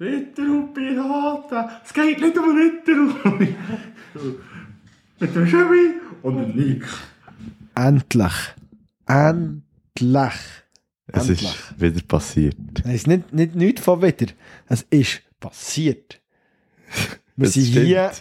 Ritter und Piraten, es geht nicht um Ritter und... Mit dem Chevy und dem Nick. Endlich. Endlich. Es Endlich. ist wieder passiert. Es ist nicht, nicht, nicht von wieder. Es ist passiert. Wir Das sind stimmt. hier,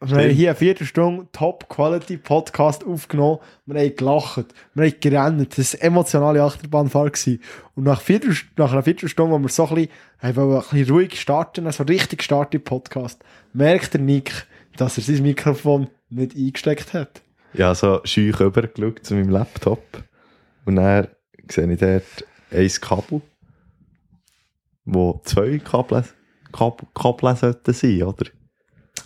wir haben hier eine Viertelstunde Top-Quality-Podcast aufgenommen. Wir haben gelacht. Wir haben gerannt. Das war eine emotionale Achterbahnfahrt. gewesen. Und nach, Viertel, nach einer Viertelstunde, wo wir so ein bisschen, haben wollen ein bisschen ruhig starten, also richtig starten im Podcast, merkt der Nick, dass er sein Mikrofon nicht eingesteckt hat. Habe so scheu rübergeschaut zu meinem Laptop und dann sehe ich dort ein Kabel, wo zwei Kabel, Kabel, Kabel sollten sein, oder?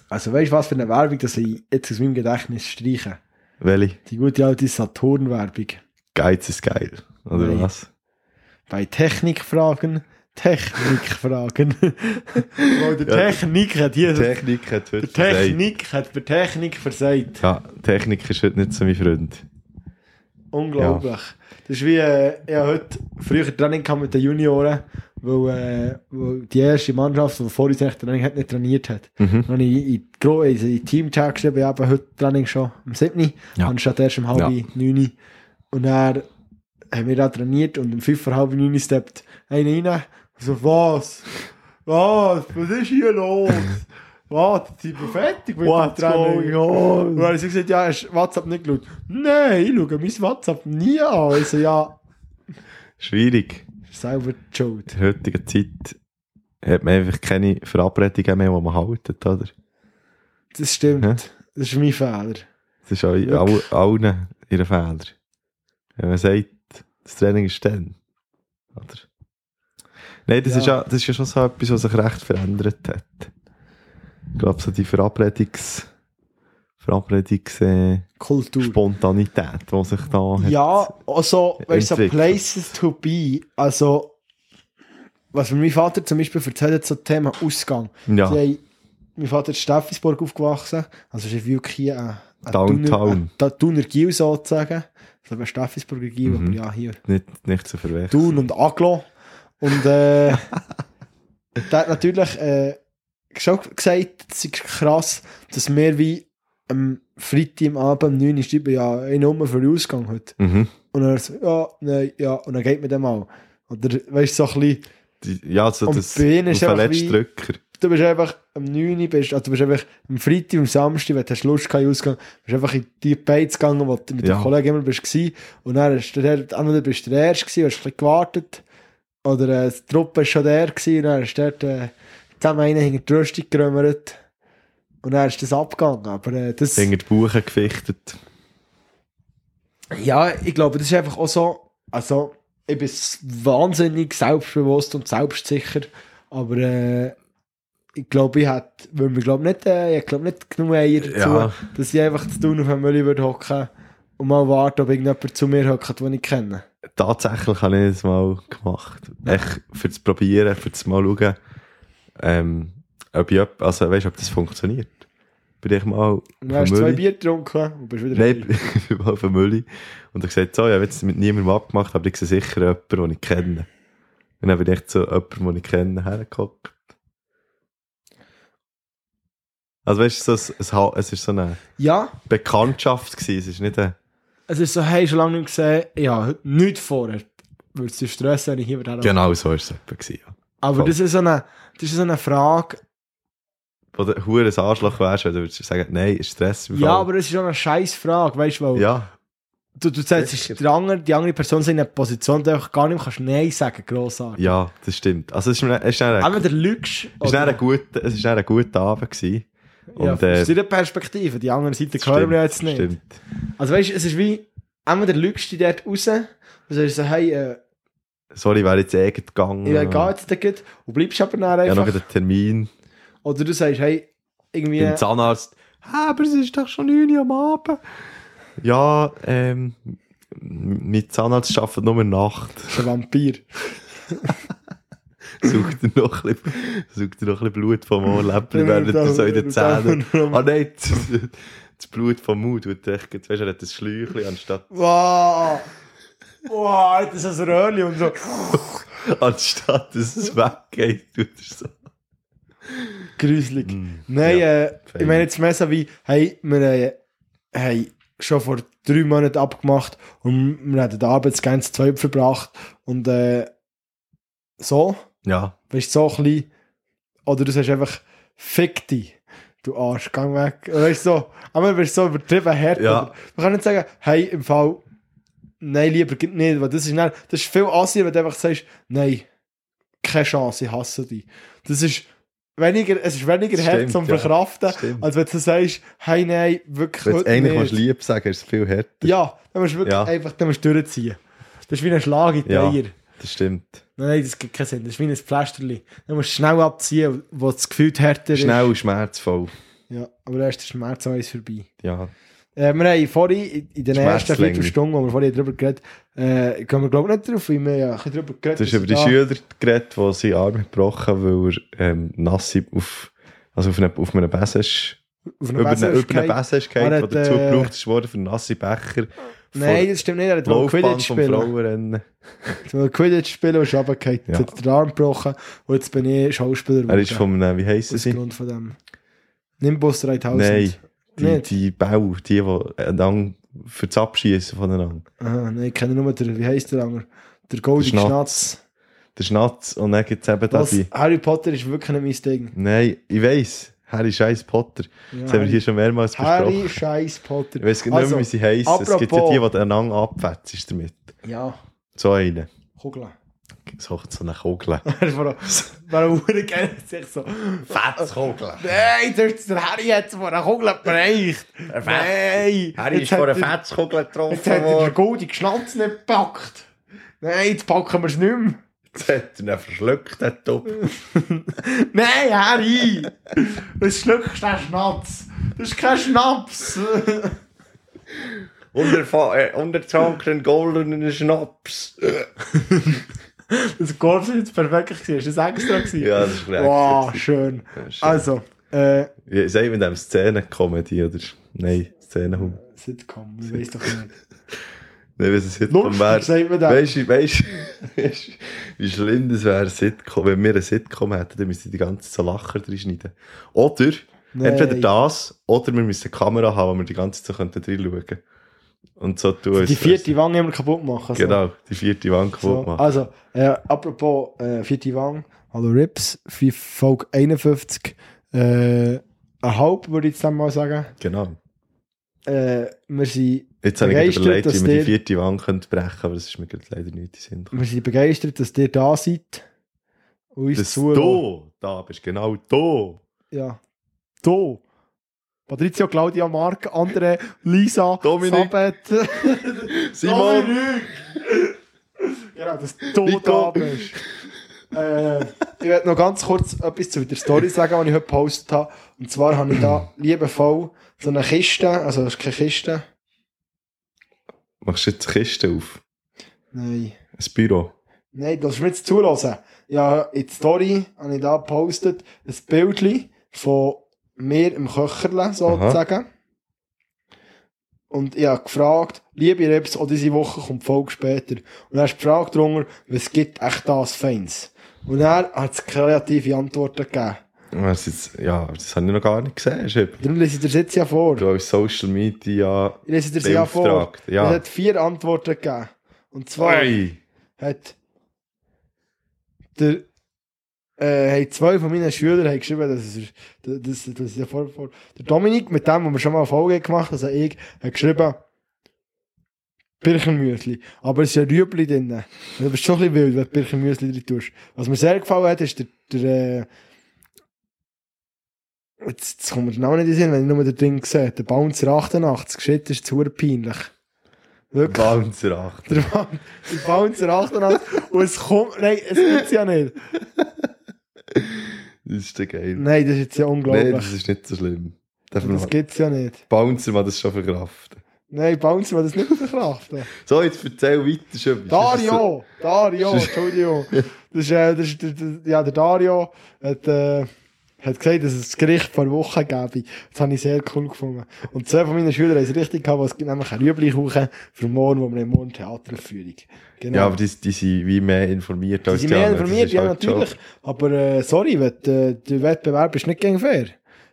Also weißt du, was für eine Werbung, dass ich jetzt aus meinem Gedächtnis streiche? Welche? Die gute alte Saturn-Werbung. Geiz ist geil, oder Nein. was? Bei Technikfragen, Technikfragen. Weil der Ja, Technik hat hier... Technik hat heute der Technik hat für Technik versagt. Ja, Technik ist heute nicht so mein Freund. Unglaublich. Das ist wie, äh, ich habe heute früher Training gehabt mit den Junioren, weil, äh, weil die erste Mannschaft, die vor uns Training hat, nicht trainiert hat. Mhm. Dann habe ich in in die Teamchat geschrieben, ja, heute Training schon am 7. Ja. anstatt erst um halb Ja. 9. Und dann haben wir da trainiert und um 5 vor halb 9 steppt einer rein. So, was? Was? Was ist hier los? Was? Sind wir fertig mit What's dem Training? Und dann habe ich gesagt, ja, hast du WhatsApp nicht geschaut? Nein, ich schaue mein WhatsApp nie an. Ich so, ja, Schwierig. Selber die schuld. In der heutigen Zeit hat man einfach keine Verabredungen mehr, die man haltet, oder? Das stimmt. Ja. Das ist mein Fehler. Das ist auch all, allen ihre Fehler. Wenn man sagt, das Training ist dann. Oder? Nein, das, Ja. Ist ja, das ist ja schon so etwas, was sich recht verändert hat. Ich glaube, so die Verabredungs... Verabredungs... Äh, Kultur. Spontanität, die sich da hat. Ja, also, weißt du. Places to be. Also, was mir mein Vater zum Beispiel erzählt hat, so Thema Ausgang. Ja, haben, mein Vater ist in Steffisburg aufgewachsen. Also, ist wirklich hier ein, ein Downtown. Thuner- Gil sozusagen. Also, Steffisburger Gil, Mhm. aber ja, hier. nicht, nicht zu verwechseln. Thun und Aglo. Und äh, der hat natürlich äh, schon gesagt, es ist krass, dass wir wie am Freitag am Abend um 9 Uhr schreiben, ja, eine Nummer für den Ausgang heute. Mhm. Und dann so, ja, nein, ja, und dann geht man dem mal. Oder, weißt du, so ein bisschen, Die, ja, so das den wie- Drücker. du bist einfach am 9 Uhr, bist, also du bist einfach am Freitag am Samstag, wenn du hast Lust gehabt, Ausgang, bist einfach in die Beiz gegangen, wo du mit Ja. dem Kollegen immer bist gewesen. Und dann ist der, entweder bist du der Erste gewesen, hast ein bisschen gewartet. Oder äh, die Truppe ist schon der gewesen, und dann ist dort äh, zusammen einer hinter die Rüstung gerömmert. Und dann ist das abgegangen. Aber äh, das, Hinter die Buchen gefichtet. ja, ich glaube, das ist einfach auch so, also, ich bin wahnsinnig selbstbewusst und selbstsicher, aber äh, ich glaube, ich hätte, weil wir glaube nicht, äh, ich glaube nicht genug Eier dazu, Ja. dass ich einfach zu tun auf dem Müll würde hocken und mal warten, ob irgendjemand zu mir hockt, den ich kenne. Tatsächlich habe ich das mal gemacht. Echt für das Probieren, für das mal schauen, ähm, ob, ich, also, weißt, ob das funktioniert. Bin ich mal dann hast du zwei Bier getrunken und bist wieder Nein, ich bin mal auf Mülli und er gesagt, so, ich habe jetzt mit niemandem abgemacht, aber ich sehe sicher jemanden, den ich kenne. Und dann bin ich zu jemandem, den ich kenne, hergeguckt. Also weißt du, ein Ha- es war so eine Ja, Bekanntschaft, gewesen. es ist nicht eine... es ist so, hey, schon lange nicht gesehen, heute nichts vorher. Würde es dich stressen, wenn ich hier wieder Genau so war es etwa. Gewesen, ja. Aber voll. das ist so eine, das ist so eine Frage, Wo du ein Arschloch wärst, wenn du würdest sagen, nein, ist Stress. ja, aber es ist schon eine scheiß Frage, weißt du, weil Ja, du, du sagst, der andere, die andere Person ist in einer Position, die einfach gar nicht mehr kannst Nein sagen, grossartig. ja, das stimmt. Also es ist, es ist, dann ein, Entweder lügst es dann ein guter, es ist dann ein guter Abend gewesen. ja, Und, äh, aus deiner Perspektive, die andere Seite hören wir jetzt nicht. Stimmt. Also weißt du, es ist wie, entweder lügst du dich dort raus und sagst so, hey, äh, Sorry, wäre jetzt eh gegangen. ich gehe jetzt dort und bleibst aber dann Ja, noch einfach. einen Termin. Oder du sagst, hey, irgendwie, Beim Zahnarzt. «Hä, aber es ist doch schon 9 Uhr am Abend. Ja, ähm, mein Zahnarzt arbeitet nur Nacht. das ist ein Vampir. Sucht er noch ein bisschen, sucht er noch ein bisschen Blut vom Ohrläppchen, während er so in den Zähnen. Ah nein, das, das Blut vom Mund, du denkst, weißt du, er hat ein Schläuchchen anstatt, Wow! Wow, das ist ein Röhrchen und so. anstatt dass es weggeht, tut er so. Gruselig. Mm, Nein, ja, äh, ich meine jetzt mehr so wie, hey, wir äh, haben schon vor drei Monaten abgemacht und wir haben den Arbeitsgang zu zweit verbracht und äh, so, Ja, weißt du, so ein bisschen, oder du sagst einfach, fick dich, du Arsch, geh weg. Weißt du, so, aber du bist so übertrieben hart. Ja. Man kann nicht sagen, hey, im Fall, nein, lieber nicht, weil das ist, nicht, das ist viel assier, wenn du einfach sagst, nein, keine Chance, ich hasse dich. Das ist weniger, es ist weniger hart zum ja. Verkraften, Stimmt. als wenn du sagst, hey, nein, wirklich wenn du eigentlich nicht. lieb sagen, ist es viel härter. Ja, dann musst du wirklich Ja. einfach dann musst du durchziehen. Das ist wie ein Schlag in die Ja. Eier. Das stimmt. Nein, das gibt keinen Sinn. Das ist wie ein Pflasterli. Dann musst du schnell abziehen, wo das Gefühl härter Schnell und schmerzvoll. ist. Ja, aber dann ist der Schmerz eins vorbei. Ja. Äh, wir haben vorhin in den ersten. Viertelstunden, wo wir vorhin darüber geredet äh, gehen wir glaube ich nicht drauf, weil wir ja ein darüber geredet Du hast über die Schüler geredet, die seinen Arm gebrochen haben, weil er ähm, nass auf, also auf, eine, auf einem Besen ist, auf über, eine, über einen Besen ist Er gefallen, hat, der dazu äh, gebraucht worden für nasse Becher. Nein, das stimmt nicht. Er hat Laufbahn Quidditch vom spielen. Er Quidditch spielen und ist runtergefallen. Ja. Hat den Arm gebrochen und jetzt bin ich Schauspieler Er ist von einem, wie heisst Aus sie? Grund von dem. Nimbus 3000. Nein, die, Nicht? die Bau, die, die einander für das Abschießen voneinander. Aha, nein, ich kenne nur den, wie heisst der andere? Der Goldige Der Schnatz. Der Schnatz und dann gibt es eben Was? die... Harry Potter ist wirklich nicht mein Ding. Nein, ich weiss, Harry Scheiß Potter. Ja, Das haben wir hier schon mehrmals Harry besprochen. Scheiß Potter. Ich gar nicht Also, mehr, wie sie heissen. Es gibt ja die, die einander abfetzt damit. Ja, So einen. Kugel. So, so eine Kugel. Warum würde gerne sich so. Fetzkugel. Nein, der, der Harry hat von einer Kugel bereicht. Nein. Jetzt hat der- Fetzkugel getroffen Jetzt hat er den goldigen Schnatz nicht gepackt. Nein, jetzt packen wir es nicht mehr. Jetzt hat er ihn verschluckt, der Top. Nein, Harry! Was schluckst du den Schnaps? Das ist kein Schnaps! Und er, und er trank einen goldenen Schnaps. Das Golf ist jetzt perfekt gewesen. Ist das extra gewesen? Ja, das ist korrekt. Wow, schön. Ja, schön. Also, äh, Ja, Sei mit dem Szenen-Comedy oder... Nein, Szenenhum. Sitcom, ich weiß doch nicht. Nein, was es Sitcom Lustig, wäre. Weißt du, weißt, du, wie schlimm das wäre, Sitcom, wenn wir eine Sitcom hätten, dann müssten die ganze Zeit so Lacher drin schneiden. Oder, Nein. entweder das, oder wir müssen eine Kamera haben, wo wir die ganze Zeit könnten reinschauen können. Und so tun. Die als- vierte Wange immer kaputt machen. so. Genau, die vierte Wand kaputt So, machen. also, äh, apropos äh, vierte Wange, hallo Rips, Folge 51, äh, ein halb würde ich jetzt dann mal sagen. Genau. Äh, wir sind Jetzt habe ich überlegt, wie dass wir die vierte Wand brechen aber das ist mir gerade leider nicht in Sinn gekommen. Wir sind begeistert, dass ihr da seid. Und uns Dass du da bist, genau du. Ja. Du. Patrizio, Claudia, Marc, André, Lisa, Dominik. Sabet. Simon. Dominik. genau, dass du da bist. äh, ich werde noch ganz kurz etwas zu der Story sagen, die ich heute gepostet habe. Und zwar habe ich da liebevoll so eine Kiste, also das ist keine Kiste. Machst du jetzt eine Kiste auf? Nein. Ein Büro? Nein, das ist mir jetzt zulassen. Ja, in der Story habe ich da gepostet ein Bild von mir im Köcherle, sozusagen. Und ich habe gefragt, liebe Reps, auch diese Woche kommt die Folge später. Und hast du gefragt drunter, was gibt echt das Feins? Und er hat kreative Antworten gegeben. Das, jetzt, ja, das habe ich noch gar nicht gesehen. Darum lese ich dir das jetzt ja vor. Du als Social Media Ich lese dir das ja vor. beauftragt. Es Ja. hat vier Antworten gegeben. Und zwar Oi. hat der äh, haben zwei von meinen Schülern haben geschrieben, dass es das, das, das ist ja vor, vor, der Dominik, mit dem, wo wir schon mal eine Folge gemacht haben, also ich, hat geschrieben, Birchenmüsli. Aber es ist ein Rüebli drin. Du bist schon ein bisschen wild, wenn du Birchenmüsli drin tust. Was mir sehr gefallen hat, ist der, der äh, jetzt, jetzt kommt mir der Name nicht in Sinn, wenn ich nur den Ding sehe, der Bouncer 88, shit, ist zu peinlich. Wirklich. Bouncer 8. Der, Ba- der Bouncer 88. Und es kommt. Nein, es gibt's ja nicht. Das ist der geil. Nein, das ist jetzt ja Nein, unglaublich. das ist nicht so schlimm. Darf das gibt's ja nicht. Bouncer mal das schon verkraften. Nein, Bouncer will das nicht verkraften. So, jetzt erzähl weiter schon. Dario! Dario, Entschuldigung. Das ist, äh, das ist ja, der Dario hat, äh, hat gesagt, dass es das Gericht vor Wochen gäbe. Das habe ich sehr cool gefunden. Und zwei von meinen Schülern haben es richtig gehabt, es gibt nämlich eine Rüblikuchen für morgen, wo wir im Morgen Theateraufführung. Genau. Ja, aber die, die sind wie mehr informiert die als sind die mehr anderen. Das informiert, ja, halt natürlich. Aber, äh, sorry, wenn, äh, der Wettbewerb ist nicht gegen fair.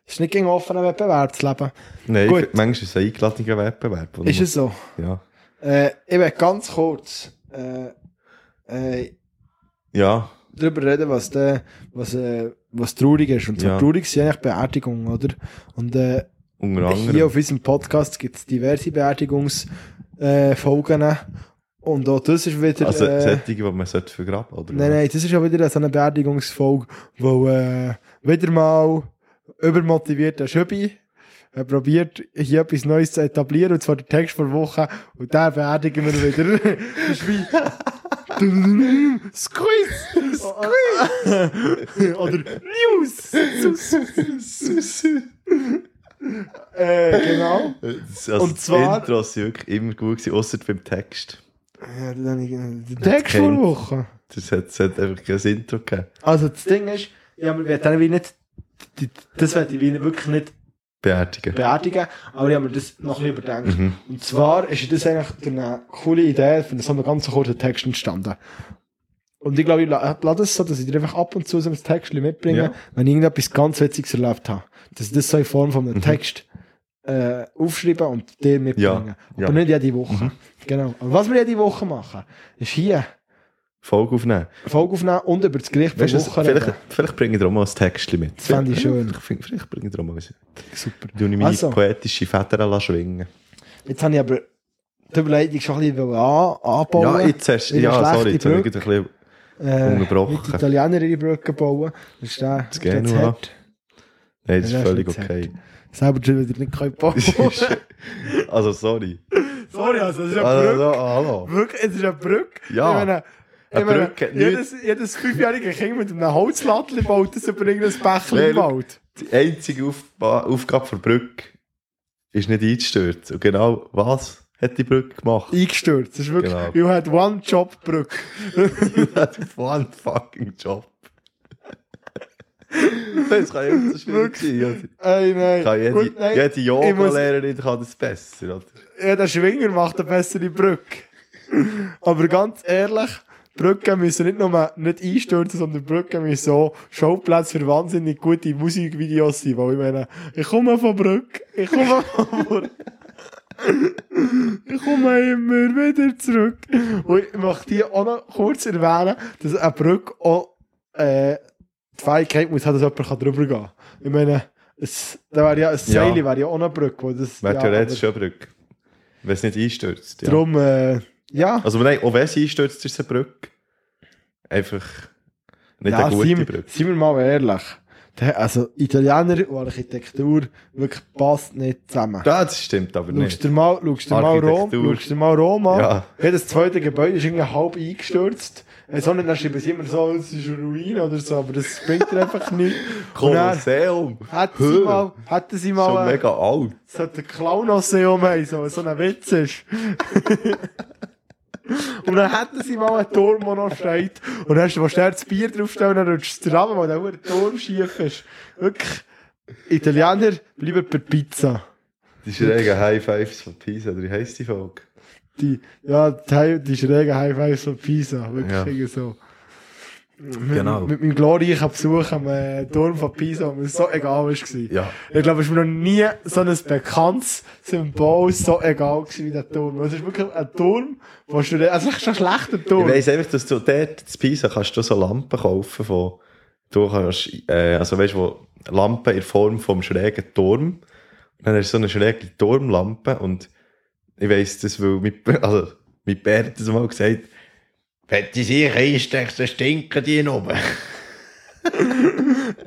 Es ist nicht gegen offenen Wettbewerb zu leben. Nein, Gut. manchmal ist es ein eingeladener Wettbewerb. Ist es so? Ja. Äh, ich will ganz kurz, äh, äh, Ja, darüber reden, was, der, was, äh, was traurig ist. Und so Ja. traurig sind eigentlich Beerdigungen, oder? Und äh, hier auf unserem Podcast gibt es diverse Beerdigungsfolgen. Äh, und auch das ist wieder... Also, äh, solche, die man sollte vergraben, oder? nein, nein, das ist auch wieder so eine Beerdigungsfolge, wo äh, wieder mal übermotivierter Schöbi äh, probiert, hier etwas Neues zu etablieren, und zwar der Text vor Woche, und den beerdigen wir wieder. das ist wie... Squeeze! Squeeze! Oder News! äh, genau. Das, also Und zwar- Die Intros sind wirklich immer gut gewesen, ausser beim Text. Ja, dann ich den Text vor. Woche. Das hat, das hat einfach kein Intro gegeben. Also das Ding ist, ja, wir werden wie nicht, das werde ich wie wirklich nicht Beerdigen. beerdigen, aber ich habe mir das noch ein bisschen überdenkt. Mhm. Und zwar ist das eigentlich durch eine coole Idee von so einem ganz kurzen Text entstanden. Und ich glaube, ich la- lade es so, dass ich dir einfach ab und zu so ein Text mitbringe, Ja. wenn ich irgendetwas ganz Witziges erlebt habe. Dass ich das so in Form von einem Mhm. Text äh, aufschreiben und dir mitbringen. Ja, Aber ja. nicht jede Woche. Mhm. Genau. Aber was wir jede Woche machen, ist hier Folge aufnehmen. Folge aufnehmen und über das Gericht Weißt du, Woche vielleicht, vielleicht bringe ich dir auch mal ein Textchen mit. Das fände ich schön. Vielleicht, vielleicht, bringe ich dir auch mal was. Super. Du meine Also. poetische Feder lassen schwingen. Jetzt habe ich aber die Überleitung schon ein bisschen an, anbauen. Ja, jetzt hast eine ja, sorry, jetzt habe ich ein bisschen, äh, unterbrochen. Mit den Italienern ihre Brücke bauen. Das ist der, das zu hart. nein, das Ja, ist das völlig okay. Selber schon wieder nicht können bauen. also, sorry. Sorry, also, das ist eine Also, Brücke. hallo. Wirklich, es ist eine Brücke. Ja. Eine meine, Brücke jedes, jedes fünfjährige Kind mit einem Holzlattli baut das über irgendein Bächlein im. Wald. Die einzige Aufba Aufgabe der Brücke ist nicht einzustürzen. Und genau was hat die Brücke gemacht? Eingestürzt. Das ist wirklich, Genau. you had one job Brücke. One fucking job. das kann ja so schwierig sein. Ey, nein. Kann jede, Gut, nein. jede Yoga-Lehrerin kann das besser. Oder? Ja, der Schwinger macht eine bessere Brücke. Aber ganz ehrlich, Brücken müssen nicht nur nicht einstürzen, sondern Brücken müssen auch Schauplätze für wahnsinnig gute Musikvideos sein. Weil ich meine, ich komme von Brück, ich komme von Brück. Ich komme immer wieder zurück. Und ich möchte hier auch noch kurz erwähnen, dass eine Brücke auch äh, die Fähigkeit muss haben, dass jemand drüber gehen kann. Ich meine, es, da wäre ja ein Ja. Seil, wäre ja auch eine Brücke. Wäre ja, theoretisch schon eine Brücke. Wenn es nicht einstürzt. Ja. Darum, äh, ja. Also nein, auch wenn es einstürzt, ist es eine Brücke. Einfach nicht ja, eine gute wir- Brücke. seien wir mal ehrlich. Also, Italiener und Architektur wirklich passt nicht zusammen. Ja, das stimmt aber Schaust nicht. dir mal, schaust dir mal Rom, schaust dir mal Rom an. Ja. Jedes zweite Gebäude ist irgendwie halb eingestürzt. Äh, So nicht, dann schreiben sie immer so, es ist eine Ruine oder so, aber das bringt dir einfach nichts. Kolosseum. hätten sie mal, hätten sie Schon mal, äh, mega alt. so den Clown-Museum haben, so, so ein Witz ist. Und dann hätten sie mal einen Turm, der noch steht. Und dann hast du schnell das Bier draufstellen, dann rutschst du zusammen, weil der Turm schief ist. Wirklich. Italiener bleiben bei Pizza. Die schrägen High Fives von Pisa, oder wie heisst die Folge? Die, ja, die, die schrägen High Fives von Pisa. Wirklich Ja. so. Mit, Genau. Mit, meinem glorreichen Besuch am äh, Turm von Pisa, mir so egal war. Ja. Ich glaube, es war mir noch nie so ein bekanntes Symbol so egal gewesen wie der Turm. Es ist wirklich ein Turm, wo du, also es ist ein schlechter Ich Turm. weiss einfach, dass du dort in Pisa kannst du so Lampen kaufen von, du kannst, äh, also weißt du, wo Lampen in Form vom schrägen Turm. Und dann hast du so eine schräge Turmlampe und ich weiss das, weil mein, also, mein Bär hat das mal gesagt, wenn die sich einsteckst, dann stinken die noch oben.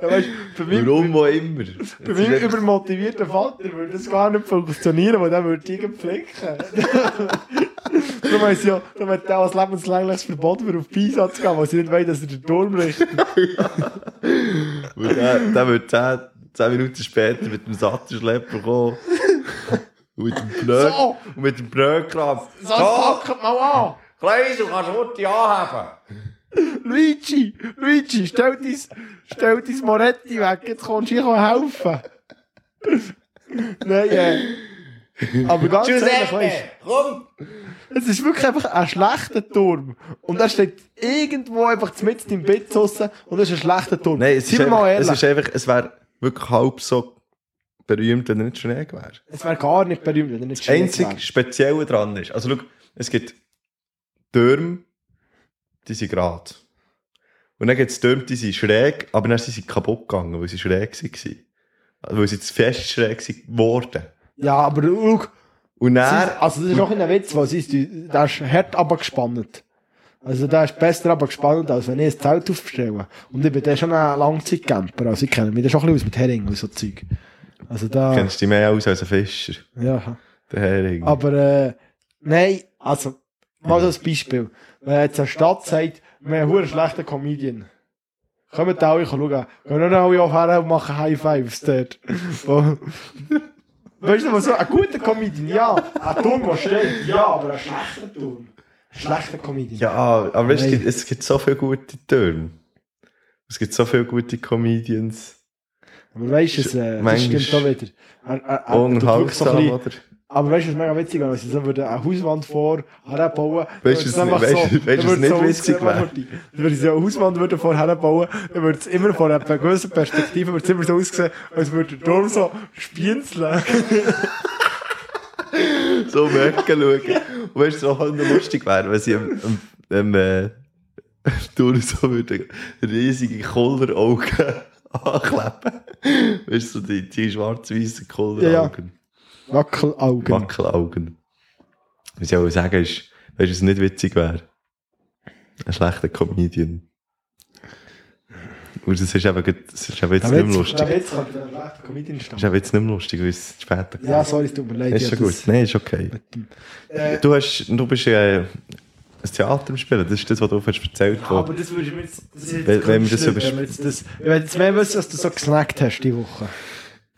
Ja, weißt, bei meinem, Warum auch immer. bei meinem übermotivierten Vater würde das gar nicht funktionieren, weil der würde die pflegen. Darum haben sie ja, darum hat der als lebenslängliches Verbot für auf Pisa zu gehen, weil sie nicht wollen, dass er den Turm richtet. Und der, der wird 10, 10 Minuten später mit dem Sattelschlepper kommen. Und mit dem Blöd, So. und mit dem Blödkram. So, packet mal an! Kleisel, kannst du heute anhaben? Luigi, Luigi, stell dein, stell dein Moretti weg, jetzt kommst du hier helfen. Nein, äh. Aber ganz ehrlich, weißt, komm! es ist wirklich einfach ein schlechter Turm. Und er steht irgendwo einfach mitten im Bett draussen und das ist ein schlechter Turm. Nein, es ist, einfach, es ist einfach, es wäre wirklich halb so berühmt, wenn er nicht schräg wäre. Es wäre gar nicht berühmt, wenn er nicht Das schräg einzige wäre. Spezielle dran ist, also schau, es gibt Türme, die sind gerade. Und dann gibt es Türme, die sind schräg, aber dann sind sie kaputt gegangen, weil sie schräg waren. Also, weil sie zu fest schräg geworden. Ja, aber schau, Und dann, ist- also das ist auch ein Witz, weil sie ist, die- der ist hart abgespannt. Also der ist besser abgespannt, als wenn ich ein Zelt aufstelle. Und ich bin dann schon ein Langzeitcamper, also ich kenne mich da schon ein bisschen aus mit Hering und so Zeug. Also da, kennst du dich mehr aus als ein Fischer, ja. der Hering. Aber, äh, nein, also, mal so ein Beispiel. Wenn jetzt eine Stadt sagt, wir haben einen schlechten Comedian. Kommt alle schauen. Gehen dann alle her und machen High Fives dort. Weißt du, was so, ein guter Comedian, ja. Ein Turm, der steht, ja, aber ein schlechter Turm. Ein schlechter Comedian. ja, aber es gibt, es gibt so viele gute Türme. Es gibt so viele gute Comedians. Aber weißt du, es, äh, das stimmt auch wieder. Er, er, er, tut wirklich so Aber weißt du, was mega witzig wäre, wenn sie so würden eine Hauswand vor herbauen Weißt du, was nicht- weißt was nicht witzig wäre? Dann würde sie so eine Hauswand würden vor herbauen, dann würde es immer von einer gewissen Perspektive würde es immer so aussehen, als würde der Turm so spienzeln. so Ecke schauen. Und weißt du, was auch noch lustig wäre, wenn sie am, am, am äh, Tour so würden riesige Kulleraugen ankleben. Weißt du, so die, die schwarz-weißen Kulleraugen. Wackelaugen. Wackelaugen. Was ich auch sagen ist, weißt du, was nicht witzig wäre? Ein schlechter Comedian. Und das ist eben, das ist eben jetzt nicht mehr lustig. Der Witz könnte ein schlechter Comedian Das ist eben jetzt nicht mehr lustig, weil es später Ja, sorry, es tut mir leid. Ist ja, schon gut. das- Nein, ist okay. Äh, Du, hast, du bist äh, ein Theater Spielen, das ist das, was du hast erzählt hast. aber das würde ich mir jetzt... Das jetzt Wenn- wenn wir das übers- wenn wir jetzt das... Ich will jetzt mehr wissen, was du so gesnackt hast die Woche.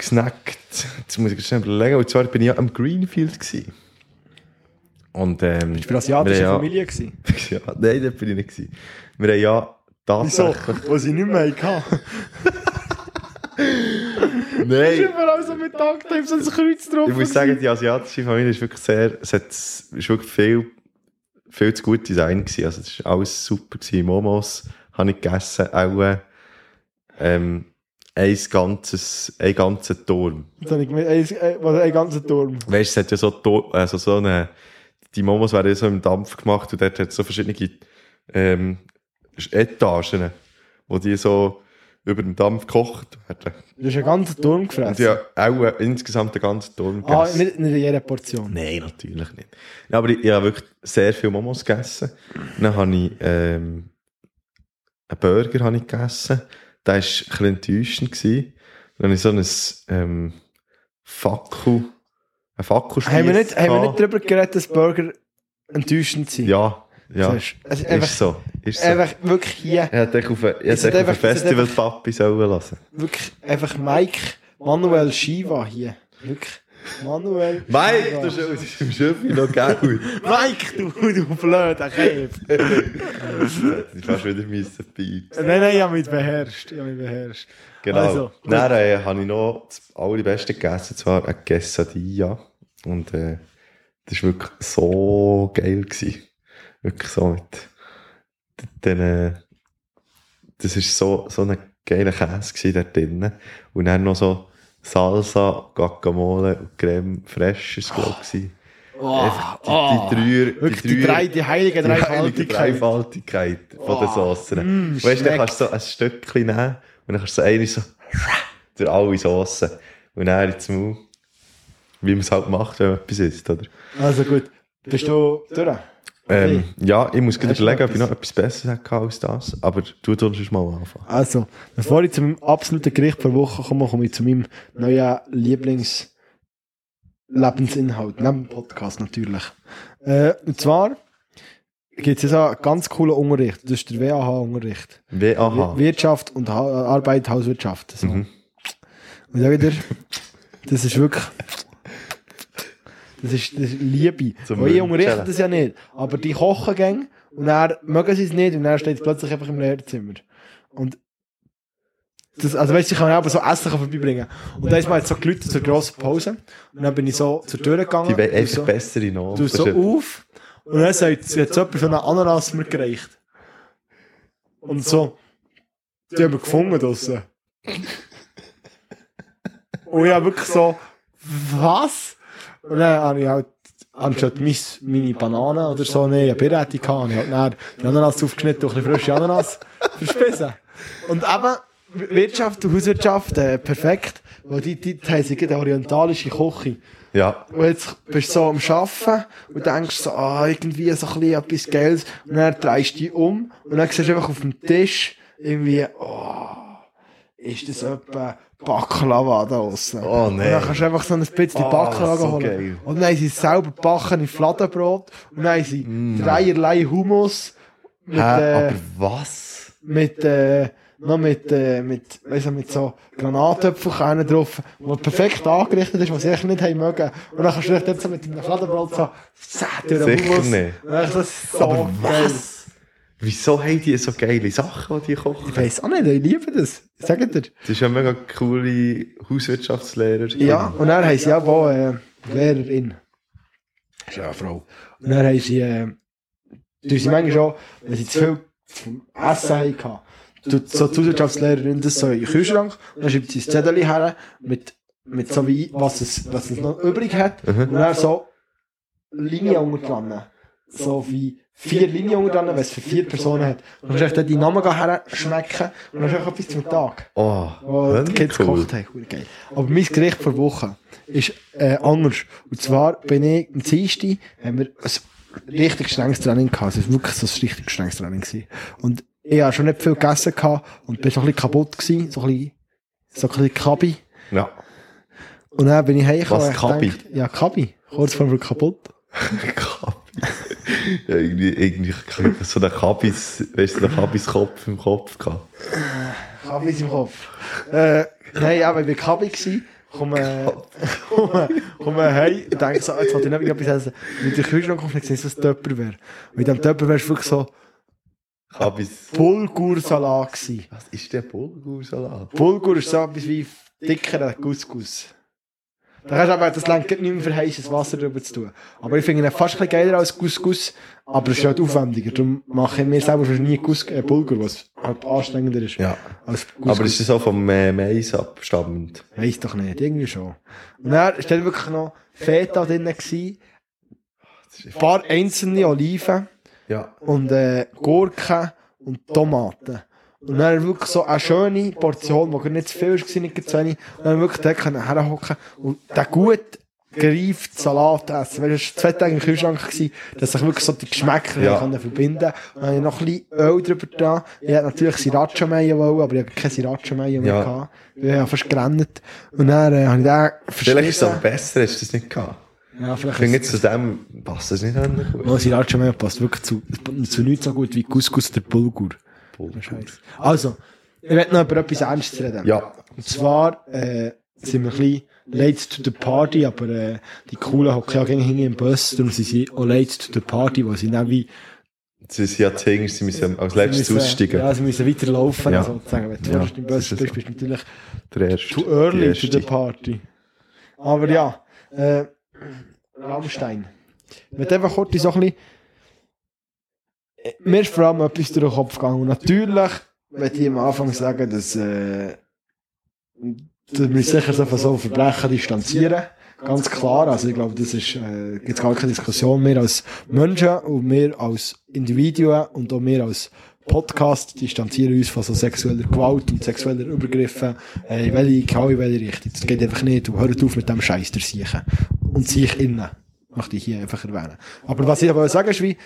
Gesnackt. Jetzt muss ich schnell überlegen. Und zwar bin ich ja am Greenfield. Gewesen. Und, ähm, Für asiatische haben Familie gewesen. Ja, ja, nein, da bin ich nicht. Gewesen. Wir haben ja Wieso? tatsächlich. Was ich nicht mehr hatte. Nein! Überall so mit Tagtime so ein Kreuz drauf. Ich muss sagen, die asiatische Familie ist wirklich sehr, es hat, ist wirklich viel, viel zu gut Design gewesen. Also, es war alles super gewesen. Momos habe ich gegessen, auch, äh, ähm, ein ganzes, ein ganzer Turm. Jetzt habe ich gemeint, ein, ein, was, ein ganzer Turm. Weißt du, es hat ja so, also so eine, die Momos werden ja so im Dampf gemacht und dort hat es so verschiedene, ähm, Etagen, wo die so über den Dampf gekocht werden. Du hast einen ganzen Turm Und gefressen. ja, auch äh, insgesamt den ganzen Turm ah, gegessen. nicht, nicht in jeder Portion. Nein, natürlich nicht. Ja, aber ich, ich habe wirklich sehr viele Momos gegessen. Dann habe ich ähm, einen Burger habe ich gegessen. Der war ein bisschen enttäuschend. Gewesen. Dann habe ich so ein ähm, Fackel, ein Fackelspieß Haben wir nicht, haben wir nicht darüber geredet, dass Burger enttäuschend sind? Ja, ja. Ist, es ist einfach, so. Ist so. einfach wirklich hier, hätte dich auf ein, ich Ist hätte dich das auf ein einfach- ist das Festival Papi sollen lassen. wirklich einfach Mike Manuel Shiva hier. Wirklich. Manuel Mike, du schaust im Schöpfi noch Geld. Mike, du, du blöder Käf. Ich fast wieder müssen piepsen. nein, nein, ich habe mich beherrscht. Ich habe mich beherrscht. Genau. Also. Dann äh, habe ich noch das allerbeste gegessen, zwar ein Quesadilla. Und äh, das war wirklich so geil. Gewesen. Wirklich so mit den, äh, das war so, so ein geiler Käse gewesen dort drinnen. Und dann noch so Salsa, Guacamole und Creme Fraiche, ist glaube ich. Einfach die, die, Oh, die, drei, die heilige die heilige Dreifaltigkeit. Dreifaltigkeit von den Sossen. mm, weißt du, dann kannst du so ein Stückchen nehmen und dann kannst du so eine so durch alle Sossen und dann ins Maul. Wie man es halt macht, wenn man etwas isst, oder? Also gut. Bist du durch? Ähm, ja, ich muss gerade überlegen, ob ich noch etwas Besseres hätte als das, aber du es mal anfangen. Also, bevor ich zu meinem absoluten Gericht der Woche komme, komme ich zu meinem neuen Lieblings-Lebensinhalt. Neben dem Podcast natürlich. Äh, und zwar gibt es ja so einen ganz coolen Unterricht. Das ist der WAH-Unterricht. Wie, aha. Wirtschaft und ha Arbeit, Hauswirtschaft. So. Mhm. Und ich dir, das ist wirklich. Das ist, das ist Liebe. Zum Weil ich unterrichte das ja nicht. Aber die Kochengänge Und dann mögen sie es nicht und dann steht es plötzlich einfach im Lehrzimmer. Und das, also weißt du, ich kann aber so Essen vorbeibringen. Und dann ist mal jetzt so gelütet zur grossen Pause. Und dann bin ich so zur Tür gegangen. Die tu einfach so, bessere Namen. tu so auf. Und dann sagt sie, jetzt jemand so eine Ananas mir gereicht. Und so, die haben wir gefunden draussen. Und ich habe wirklich so, was? Und dann habe ich halt, anstatt mis, meine Banane oder so, nee, eine Birette gehabt, und ich halt dann die Ananas aufgeschnitten und ein bisschen frische Ananas verspissen. Und eben, Wirtschaft und Hauswirtschaft, äh, perfekt, weil die, die, die haben sie eine orientalische Küche. Ja. Und jetzt bist du so am Arbeiten und denkst so, ah, irgendwie so ein bisschen etwas Geiles. Und dann drehst du dich um und dann siehst du einfach auf dem Tisch irgendwie, oh, ist das etwa Baklava da draussen? Oh, Und nein. dann kannst du einfach so ein bisschen Oh, Baklava so holen. geil. Und dann haben sie selber backen in Fladenbrot und dann haben sie dreierlei Hummus mit, Mm. Hä, äh, aber was? mit, äh, noch mit, äh, mit, weiss ich, mit so Granatöpfelkernen drauf, wo perfekt angerichtet ist, was ich nicht haben mögen. Und dann kannst du dich dort so mit einem Fladenbrot so, zäh, durch den Sicher Hummus. nicht. Und ist das so Aber geil. was? Wieso haben die so geile Sachen, die die Ich kochen? weiss auch nicht, ich liebe das. Sag dir. Das ist ja mega coole Hauswirtschaftslehrer. Ja, und dann haben sie auch äh, Lehrerin. Das ist ja eine Frau. Und dann haben sie, äh, tun sie manchmal schon, wenn sie zu viel vom Essen hatten, tut so die Hauswirtschaftslehrerin das so in den Kühlschrank und dann schreibt sie ein Zettel her mit, mit so wie, was es, was es noch übrig hat. Und dann so Linien unter dran. So wie vier Linien unter dran, wenn es für vier Personen hat. Und dann kannst du die Namen her schmecken und dann hast du etwas zum Tag. Oh, Oh, die Kids cool. gekocht haben, cool, geil. Aber mein Gericht vor Woche ist äh, anders. Und zwar bin ich am Dienstag, haben wir ein richtig strenges Training gehabt. Es war wirklich so ein richtig strenges Training gewesen. Und ich habe schon nicht viel gegessen gehabt und bin so ein bisschen kaputt gewesen, so ein bisschen, so ein bisschen Kabi. Ja. Und dann bin ich heimgekommen. Was, Kabi? Ja, Kabi. Kurz vor mir kaputt. Kabi. Ja, irgendwie, irgendwie so der Kabis, weißt du, der Kabis-Kopf im Kopf gehabt. Kabi ist im Kopf. Äh, nein, aber ich war Kabi gewesen. Komme, komme, komme heim und denke so, jetzt wollte ich nicht etwas essen. In den Kühlschrank kommt sehe, was Töpper wäre. Und in diesem Töpper wäre wirklich so Kabis. Bulgursalat gewesen. Was ist der Bulgursalat? Bulgur ist so etwas wie dickerer Couscous. Da kannst du aber, das lenkt nicht mehr für heißes Wasser drüber zu tun. Aber ich finde ihn fast ein geiler als Couscous, aber es ist halt aufwendiger. Darum mache ich mir selber schon nie Cous äh, Bulgur, was halt anstrengender ist. Ja. Als Couscous. Aber ist das auch vom äh, Mais abstammend? Weiss doch nicht, irgendwie schon. Und dann ist dann wirklich noch Feta drin gewesen, ein paar einzelne Oliven Ja. und äh, Gurken und Tomaten. Und dann wirklich so eine schöne Portion, die gar nicht zu viel war, nicht zu wenig. Und dann wirklich dort können herhocken und den gut gereiften Salat essen. Weil es war zwei Tage im Kühlschrank, gewesen, dass sich wirklich so die Geschmäcker Ja. können verbinden konnten. Und dann habe ich noch ein bisschen Öl drüber da. Ich hätte natürlich Sriracha-Mayo wollen, aber ich habe keine Sriracha-Mayo mehr Ja. gehabt. Ich habe fast gerannt. Und dann äh, habe ich den Vielleicht ist es aber besser, hast du das nicht gehabt. Ja, Ich vielleicht finde ist jetzt zu dem passt das nicht an. Oh, Sriracha-Mayo passt wirklich zu, zu nichts so gut wie Couscous der Bulgur. Scheiße. Also, ich werde noch über etwas Ernstes reden. Ja. Und zwar äh, sind wir ein bisschen late to the party, aber äh, die coolen hocken ja gegen hinten im Bus, darum sind sie auch late to the party, weil sie dann wie... Sie sind ja Zehner, sie müssen als letztes aussteigen. Ja, sie müssen weiterlaufen, Ja. sozusagen. Wenn du Ja, erst im Bus das ist bist, bist du natürlich Der erste. too early die to the party. Aber ja, äh, Rammstein. Ich möchte einfach kurz so ein bisschen... Mir ist vor allem etwas durch den Kopf gegangen. Und natürlich möchte ich am Anfang sagen, dass, äh, dass wir sicher so von so Verbrechen distanzieren. Ganz klar. Also ich glaube, das ist, äh, gibt gar keine Diskussion. Wir als Menschen und wir als Individuen und auch wir als Podcast distanzieren uns von so sexueller Gewalt und sexueller Übergriffen, äh, in welche, egal in welche Richtung. Das geht einfach nicht. Und hört auf mit dem Scheiß der Siechen. Und sich innen. Möchte ich hier einfach erwähnen. Aber was ich aber sagen ist, wie,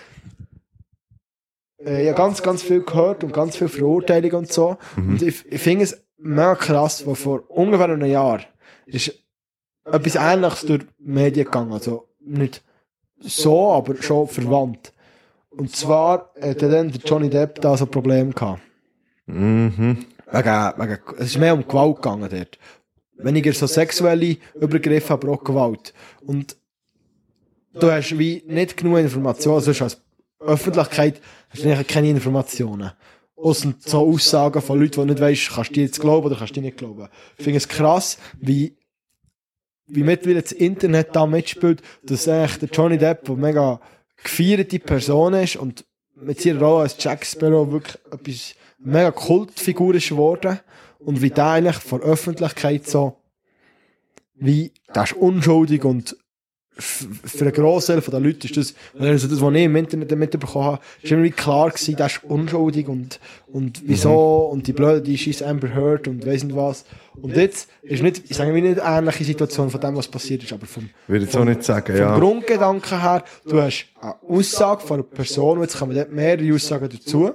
äh, ich habe ganz, ganz viel gehört und ganz viel Verurteilung und so. Und ich, ich finde es mega krass, weil vor ungefähr einem Jahr ist etwas Ähnliches durch die Medien gegangen. Also nicht so, aber schon verwandt. Und zwar hat dann der Johnny Depp da so ein Problem gehabt. Mhm. Wegen, wegen, es ist mehr um Gewalt gegangen dort. Weniger so sexuelle Übergriffe, aber auch Gewalt. Und du hast wie nicht genug Informationen, sonst als Öffentlichkeit hast du keine Informationen. Außer so Aussagen von Leuten, die nicht weißt, kannst du die jetzt glauben oder kannst du die nicht glauben. Ich finde es krass, wie, wie mittlerweile das Internet da mitspielt, dass eigentlich der Johnny Depp, der mega gefeierte Person ist und mit seiner Rolle als Jack Sparrow wirklich etwas mega Kultfigur ist geworden und wie der eigentlich vor Öffentlichkeit so wie, der ist unschuldig und für einen Großteil von den Leuten ist das, also das, was ich im Internet mitbekommen habe, ist immer wie klar gewesen, der ist unschuldig und, und wieso und die Blöde, die scheiß Amber Heard und weiss nicht was. Und jetzt ist nicht, ich sage nicht eine ähnliche Situation von dem, was passiert ist, aber vom, Würde so nicht sagen, vom ja. Grundgedanken her, du hast eine Aussage von einer Person, und jetzt kommen dort mehrere Aussagen dazu.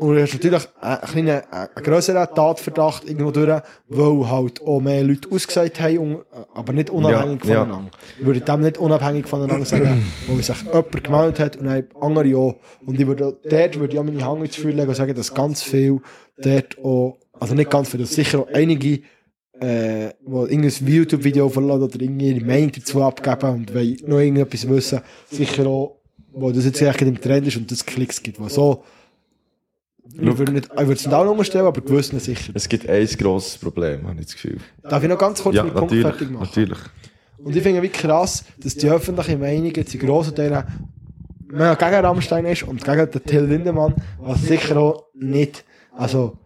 Und du hast natürlich einen, kleinen, einen grösseren Tatverdacht irgendwo durch, weil halt auch mehr Leute ausgesagt haben, un- aber nicht unabhängig Ja, ja. voneinander. Ich würde dem nicht unabhängig voneinander sagen, wo sich jemand gemeldet hat und dann andere auch. Und ich würde, dort würde ich auch meine Hand ins Feuer legen und sagen, dass ganz viel dort auch, also nicht ganz viel, dass sicher auch einige äh, wo irgendein YouTube-Video verladen oder irgendwie ihre Meinung dazu abgeben und wollen noch irgendetwas wissen, sicher auch, wo das jetzt eigentlich im Trend ist und das Klicks gibt, wo so, ich würde nicht, ich würde es nicht auch umstellen, aber gewissen sicher. Es gibt ein grosses Problem, habe ich das Gefühl. Darf ich noch ganz kurz Ja, meinen Punkt fertig machen? natürlich. Und ich finde wie krass, dass die öffentliche Meinung jetzt in grossen Teilen mega gegen Rammstein ist und gegen den Till Lindemann, was sicher auch nicht, also,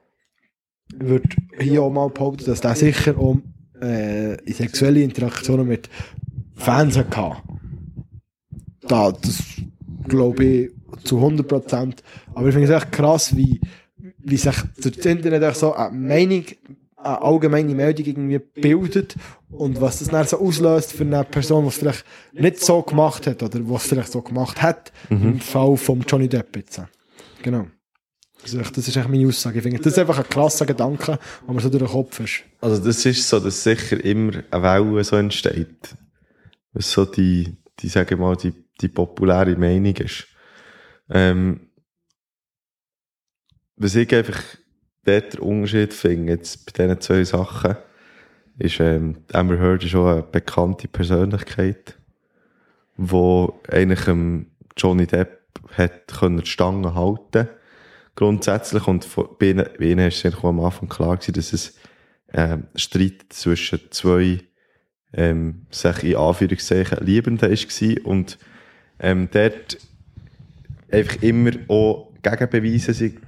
ich würde hier auch mal behaupten, dass der sicher auch äh, sexuelle Interaktionen mit Fans hatte. Da, das glaube ich zu 100%. Aber ich finde es echt krass, wie, wie sich durch das Internet auch so eine Meinung, eine allgemeine Meldung irgendwie bildet und was das dann so auslöst für eine Person, die es vielleicht nicht so gemacht hat oder was vielleicht so gemacht hat, im Fall von Johnny Depp jetzt. Genau. Ich- das ist eigentlich meine Aussage. Ich finde, das ist einfach ein krasser Gedanke, der mir so durch den Kopf ist. Also das ist so, dass sicher immer eine Welle so entsteht. Was so die, die sagen wir mal, die, die populäre Meinung ist. Ähm, was ich einfach dort der Unterschied finde, jetzt bei diesen zwei Sachen, ist, ähm, Amber Heard ist auch eine bekannte Persönlichkeit, wo eigentlich ähm, Johnny Depp hat können die Stange halten grundsätzlich und bei ihnen, bei ihnen ist es am Anfang klar gewesen, dass es ähm, Streit zwischen zwei ähm, sich in Anführungszeichen Liebenden war und ähm, dort einfach immer auch Gegenbeweise sind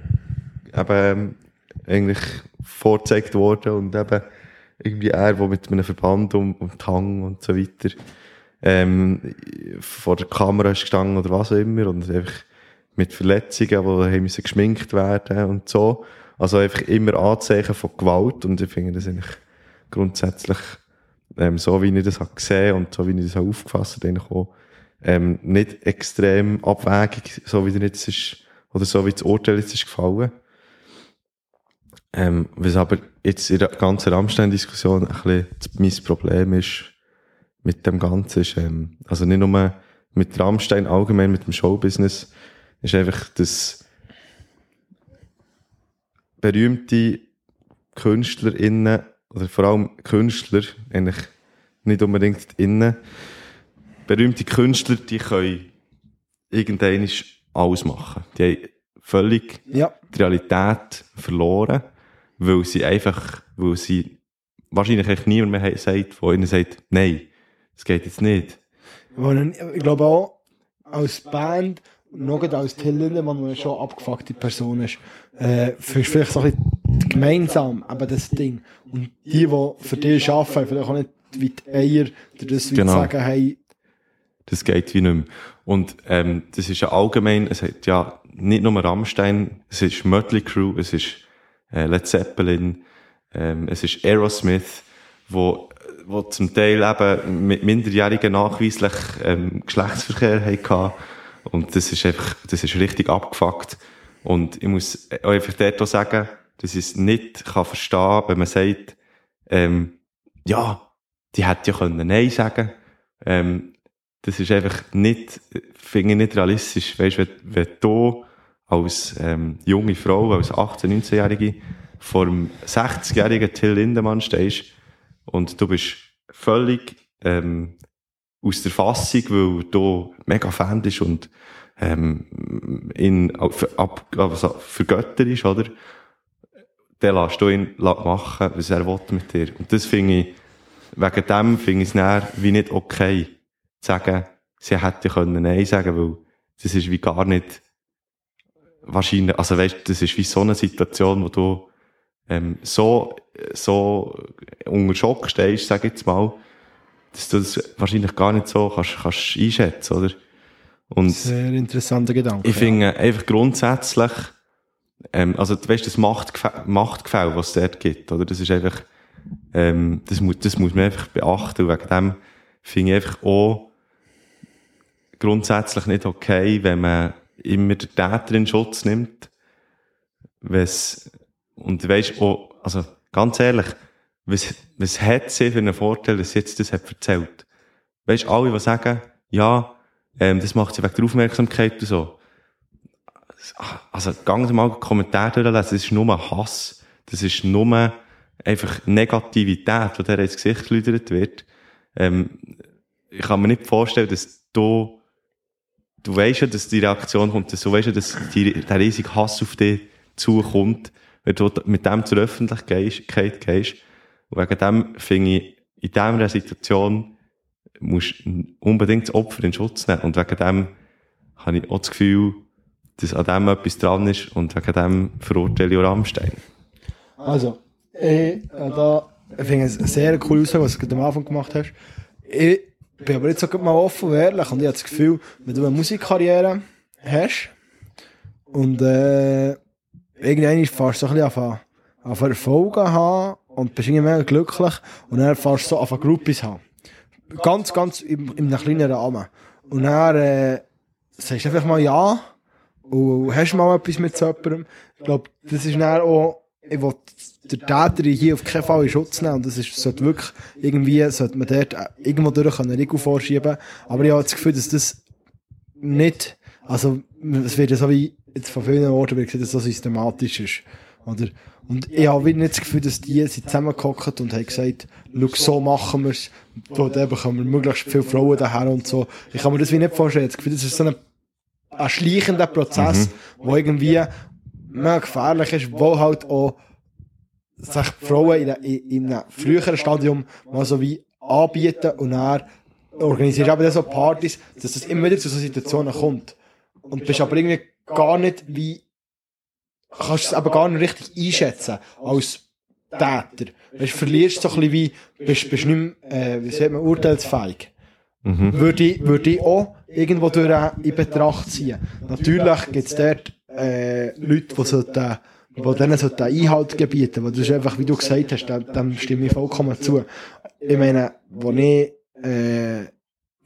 eben eigentlich vorgezeigt worden und eben irgendwie er, der mit einem Verband um, um die Hang und so weiter ähm, vor der Kamera ist gestanden oder was auch immer und einfach mit Verletzungen, die müssen geschminkt werden und so. Also einfach immer Anzeichen von Gewalt und ich finde das eigentlich grundsätzlich ähm, so, wie ich das habe gesehen und so, wie ich das habe aufgefasst habe, eigentlich auch ähm, nicht extrem abwägig, so wie der jetzt ist, oder so wie das Urteil jetzt ist gefallen. Ähm, was aber jetzt in der ganzen Rammstein-Diskussion ein bisschen das- mein Problem ist, mit dem Ganzen ist, ähm, also nicht nur mit Rammstein, allgemein mit dem Showbusiness, ist einfach, dass berühmte KünstlerInnen, oder vor allem Künstler, eigentlich nicht unbedingt innen, berühmte Künstler, die können irgendwann alles machen. Die haben völlig Ja. die Realität verloren, weil sie einfach, weil sie wahrscheinlich echt niemand mehr sagt, der ihnen sagt, nein, das geht jetzt nicht. Ich glaube auch, als Band, noch als Till Lindemann, der schon eine abgefuckte Person ist, äh, vielleicht so ein bisschen gemeinsam eben das Ding. Und die, die für dich arbeiten, vielleicht auch nicht wie die Eier, die das Genau. sagen, hey, Das geht wie nicht mehr. Und ähm, das ist ja allgemein, es hat ja nicht nur Rammstein, es ist Mötley Crew, es ist äh, Led Zeppelin, ähm, es ist Aerosmith, wo, wo zum Teil eben mit Minderjährigen nachweislich ähm, Geschlechtsverkehr hatten. Und das ist einfach, das ist richtig abgefuckt. Und ich muss auch einfach dort auch sagen, dass ich es nicht kann verstehen, wenn man sagt, ähm, ja, die hätte ja können Nein sagen ähm, das ist einfach nicht, finde ich nicht realistisch. Weißt, wenn, wenn du als ähm, junge Frau, als 18-, 19-Jährige vor einem 60-jährigen Till Lindemann stehst und du bist völlig ähm, aus der Fassung, weil du mega Fan bist und ähm, ihn ab, also vergötterisch, oder? Dann lässt du ihn machen, was er will mit dir. Und das finde ich, wegen dem finde ich es wie nicht okay, sagen, sie hätte können Nein sagen, weil das ist wie gar nicht wahrscheinlich, also weißt, das ist wie so eine Situation, wo du ähm, so, so unter Schock stehst, sag ich jetzt mal, dass du das wahrscheinlich gar nicht so kannst, kannst einschätzen, oder? Und Sehr interessanter Gedanke. Ich finde einfach grundsätzlich, ähm, also du weißt, das Machtgefälle, Machtgefälle, was es dort gibt, oder? Das ist einfach, ähm, das muss, das muss man einfach beachten. Und wegen dem finde ich einfach auch grundsätzlich nicht okay, wenn man immer den Täter in Schutz nimmt. Wenn's, und weisst auch, also ganz ehrlich, was, was hat sie für einen Vorteil, dass sie jetzt das hat erzählt? Weisst alle, die sagen, ja, ähm, das macht sie wegen der Aufmerksamkeit und so. Also, gang mal einen Kommentar durchlesen, das ist nur Hass. Das ist nur einfach Negativität, die dir ins Gesicht geschleudert wird. Ähm, ich kann mir nicht vorstellen, dass du, du weißt ja, dass die Reaktion kommt, dass du weißt ja, dass die, der riesige Hass auf dich zukommt, wenn du mit dem zur Öffentlichkeit gehst. Und wegen dem finde ich, in dieser Situation musst du unbedingt das Opfer in Schutz nehmen. Und wegen dem habe ich auch das Gefühl, dass an dem etwas dran ist und wegen dem verurteile ich auch Rammstein. Also, ich, äh, da, ich finde es sehr coole Aussage, was du am Anfang gemacht hast. Ich bin aber jetzt auch mal offen und ehrlich und ich habe das Gefühl, wenn du eine Musikkarriere hast und äh, irgendwann fährst du so ein bisschen auf, auf Erfolge haben und bist irgendwie mega glücklich und dann fährst du so auf Groupies haben. Ganz, ganz in, in einem kleinen Rahmen. Und dann äh, sagst du einfach mal ja und hast mal etwas mit so jemandem. Ich glaube, das ist dann auch, ich will der Täter hier auf keinen Fall in Schutz nehmen und das ist, sollte wirklich irgendwie, sollte man dort irgendwo durch einen Riegel vorschieben. Aber ich habe das Gefühl, dass das nicht, also es wird ja so wie jetzt von vielen Orten wird gesagt, dass das so systematisch ist. Oder? Und ich habe nicht das Gefühl, dass die sind zusammengehockt und haben gesagt, schau, so machen wir es, da bekommen wir möglichst viele Frauen daher und so. Ich kann mir das wie nicht vorstellen. Ich das Gefühl, das ist so ein, ein schleichender Prozess, mhm. wo irgendwie mega gefährlich ist, wo halt auch sich Frauen in, in, in einem früheren Stadium mal so wie anbieten und dann organisierst du aber so Partys, dass es immer wieder zu so Situationen kommt. Und bist aber irgendwie gar nicht wie kannst es aber gar nicht richtig einschätzen als Täter. Weißt, du verlierst so ein bisschen wie, bist, bist nicht mehr, äh, wie sagt man, urteilsfähig. Mhm. Würde, ich, würde ich auch irgendwo durch in Betracht ziehen. Natürlich gibt es dort, äh, Leute, die sollten, wo denen so den Einhalt gebieten, weil das ist einfach, wie du gesagt hast, dem, dem stimme ich vollkommen zu. Ich meine, wo ich, äh,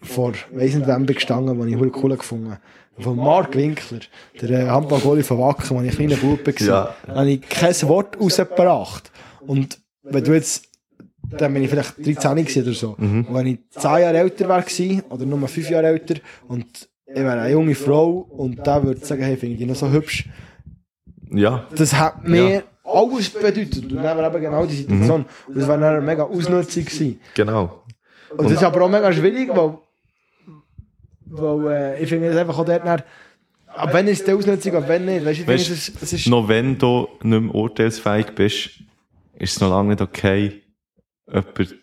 vor, weiss nicht wem gestanden, wo ich cool gefunden von Mark Winkler, der äh, Handballgoalie von Wacken, als ich ein kleiner Bub war, ja. habe ich kein Wort rausgebracht. Und wenn du jetzt, dann bin ich vielleicht 13 oder so. Mhm. Und wenn ich 10 Jahre älter wäre oder nur 5 Jahre älter und ich wäre eine junge Frau und da würde ich sagen, hey, finde ich noch so hübsch. Ja. Das hat mir ja. alles bedeutet. Und dann wäre eben genau die Situation. Mhm. Und das wäre eine mega Ausnutzung gewesen. Genau. Und, und das ist aber auch mega schwierig, weil weil äh, ich finde es einfach auch dort nach, ab wenn ist die Ausnutzung, ab wenn nicht. Weißt, ich weißt, finde, es, es ist noch wenn du nicht mehr urteilsfähig bist, ist es noch lange nicht okay, jemanden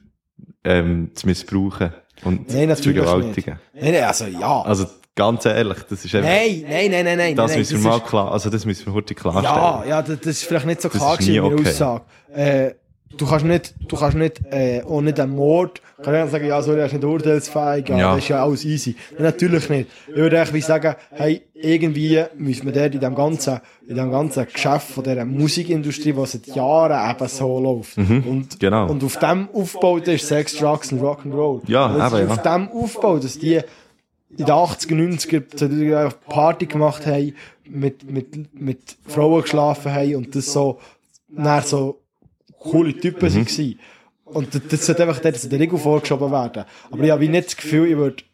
ähm, zu missbrauchen und nein, zu vergewaltigen. Nein, nein, also ja. Also ganz ehrlich, das ist einfach... Nein, nein, nein, nein, nein. Das nein, müssen wir mal klar, also das müssen wir heute klarstellen. Ja, ja, das, das ist vielleicht nicht so klar gewesen, okay. meine Aussage. Äh, du kannst nicht, du kannst nicht, äh, nicht einen Mord, kann ich sagen, ja, sorry, er ist nicht urteilsfähig, ja, ja. das ist ja alles easy. Ja, natürlich nicht. Ich würde eigentlich sagen, hey, irgendwie müssen wir dort in dem ganzen, in dem ganzen Geschäft von dieser Musikindustrie, die seit Jahren eben so läuft. Mhm, und, genau. und auf dem aufgebaut ist Sex, Drugs und Rock'n'Roll. Ja, und eben, auf dem Aufbau, dass die in den 80er, 90er Party gemacht haben, mit, mit, mit Frauen geschlafen haben und das so, dann so coole Typen mhm. waren. Und das sollte einfach dort der Regel vorgeschoben werden. Aber ich habe nicht das Gefühl, ich würde,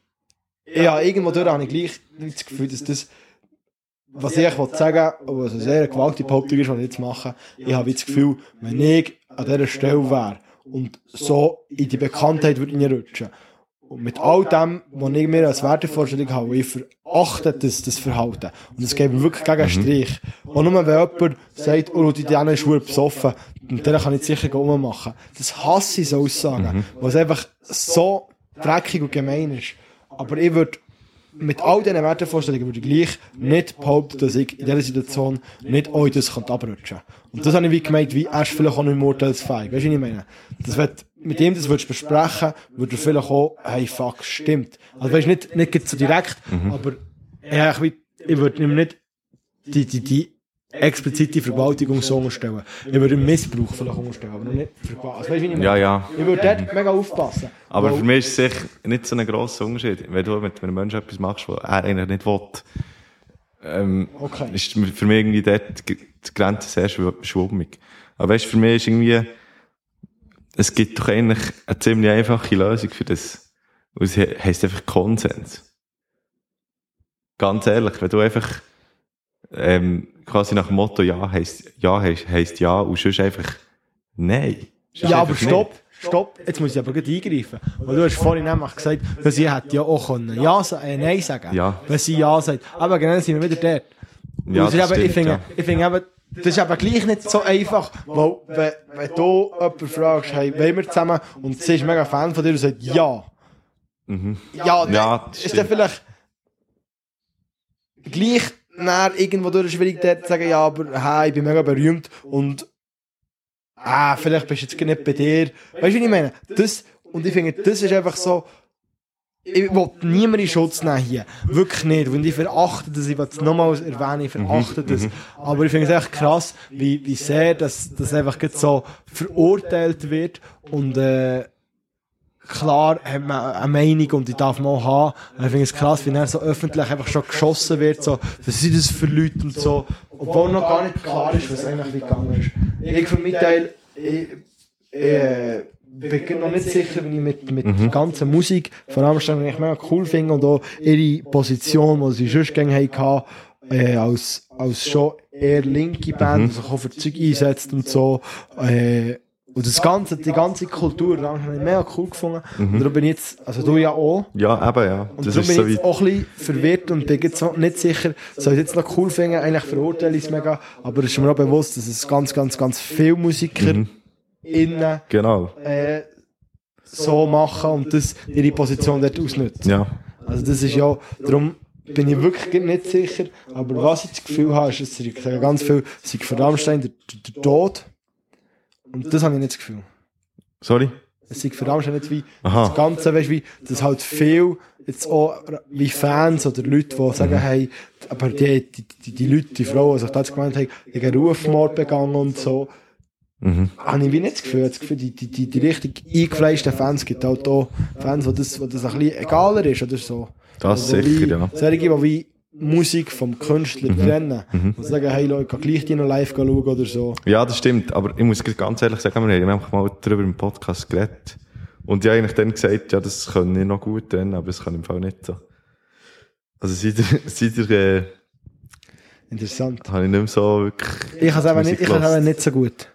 ja, irgendwo durch habe ich gleich nicht das Gefühl, dass das, was ich wollte sagen, was eine sehr gewaltige Behauptung ist, was ich jetzt mache, ich habe das Gefühl, wenn ich an dieser Stelle wäre und so in die Bekanntheit würde reinrutschen Und mit all dem, was ich mir als Wertevorstellung habe, ich verachte das, das Verhalten. Und es geht mir wirklich gegen einen Strich. Und nur wenn jemand sagt, oh, die Diana ist besoffen, und dann kann ich sicher rummachen. Das hasse ich, so Aussagen. Weil es einfach so dreckig und gemein ist. Aber ich würde mit all diesen Wertevorstellungen würde ich gleich nicht behaupten, dass ich in dieser Situation nicht auch in das abrutschen Und das habe ich wie gemeint, wie er ist vielleicht auch nicht mehr urteilsfähig. Weißt du, was ich meine? Das wird, mit ihm das würdest du besprechen, würde er vielleicht auch, hey, fuck, stimmt. Also weißt nicht, nicht so direkt, aber ja, ich, wie- ich würde ihm nicht die, die, die explizite Vergewaltigung so unterstellen. Ich würde Missbrauch vielleicht unterstellen, aber nicht Vergewaltigung. Also? Ja, ja. Ich würde dort mega aufpassen. Aber für mich ist es sicher nicht so ein grosser Unterschied. Wenn du mit einem Menschen etwas machst, was er eigentlich nicht will, ähm, Okay. ist für mich irgendwie dort die Grenze sehr schw- schwammig. Aber weißt du, für mich ist irgendwie, es gibt doch eigentlich eine ziemlich einfache Lösung für das. Und es he- heisst einfach Konsens. Ganz ehrlich, wenn du einfach, ähm, quasi nach dem Motto Ja heisst Ja heisst, heisst Ja und sonst einfach Nein. Sonst Ja, aber stopp, stopp. Jetzt muss ich aber gleich eingreifen. Weil du hast vorhin nämlich gesagt, dass sie hätte ja auch können Ja äh, Nein sagen Ja. Wenn sie Ja sagt. Aber genau sind wir wieder dort. Ja, es ist das eben, ich finde, ich finde eben, das ist eben gleich nicht so einfach, weil, wenn, wenn du jemanden fragst, hey, wollen wir zusammen, und sie ist mega Fan von dir und sagt ja. Mhm. Ja, dann Ja, das ist dann vielleicht gleich nach irgendwo durch schwierig dort zu sagen, ja, aber hey, ich bin mega berühmt und ah, vielleicht bist du jetzt nicht bei dir. Weißt du, wie ich meine? Das, und ich finde, das ist einfach so, ich will niemanden in Schutz nehmen hier. Wirklich nicht. Und ich verachte das, ich will es nochmals erwähnen, ich Mhm, verachte das. Aber ich finde es echt krass, wie, wie sehr das, das einfach so verurteilt wird und, äh, klar hat man eine Meinung und die darf man auch haben. Und ich finde es krass, wie er so öffentlich einfach schon geschossen wird, so, was sind das für Leute und so, obwohl noch gar nicht klar ist, was eigentlich gegangen ist. Ich für meinen Teil, ich, äh, bin noch nicht sicher, wie ich mit, mit der ganzen Musik von Amsterdam eigentlich mega cool finde und auch ihre Position, die sie sonst gerne hatten, äh, als, als schon eher linke Band, die sich auch für Zeug einsetzt und so, äh, und das ganze, die ganze Kultur, da habe ich mega cool gefunden. Und darum bin ich jetzt, also du ja auch. Ja, eben, ja. Und Das darum ist bin so ich jetzt auch ein bisschen verwirrt und bin jetzt noch nicht sicher, soll ich es jetzt noch cool finden, eigentlich verurteile ich es mega, aber es ist mir auch bewusst, dass es ganz, ganz, ganz viele Musiker Mhm. Innen genau. äh, so machen und das ihre Position dort ausnutzen. Ja. Also das ist ja, darum bin ich wirklich nicht sicher, aber was ich das Gefühl habe, ist, dass sie sagen ganz viel, sie für Rammstein der, der, der Tod und das habe ich nicht das Gefühl. Sorry? Es ist für Rammstein nicht wie Aha. das Ganze, weißt du, wie, dass halt viel jetzt auch wie Fans oder Leute, die sagen, hey, aber die, die, die, die Leute, die Frauen, die sich das gemeint haben, die haben Rufmord begangen und so, Mhm. habe ich wie nicht das Gefühl. Das Gefühl, die, die, die, die richtig eingefleischten Fans gibt halt auch Fans, wo das, wo das ein bisschen egaler ist oder so. Das Also sicher, wie, ja. Solche, die wie Musik vom Künstler trennen. Und sagen, hey Leute, ich kann gleich die noch live schauen oder so. Ja, das stimmt. Aber ich muss ganz ehrlich sagen, wir haben einfach mal darüber im Podcast geredet. Und ich habe eigentlich dann gesagt, ja, das können ich noch gut trennen, aber das kann im Fall nicht so. Also seit, der- seit der, äh, Interessant. habe ich nicht mehr so wirklich. Ich kann es eben nicht so gut.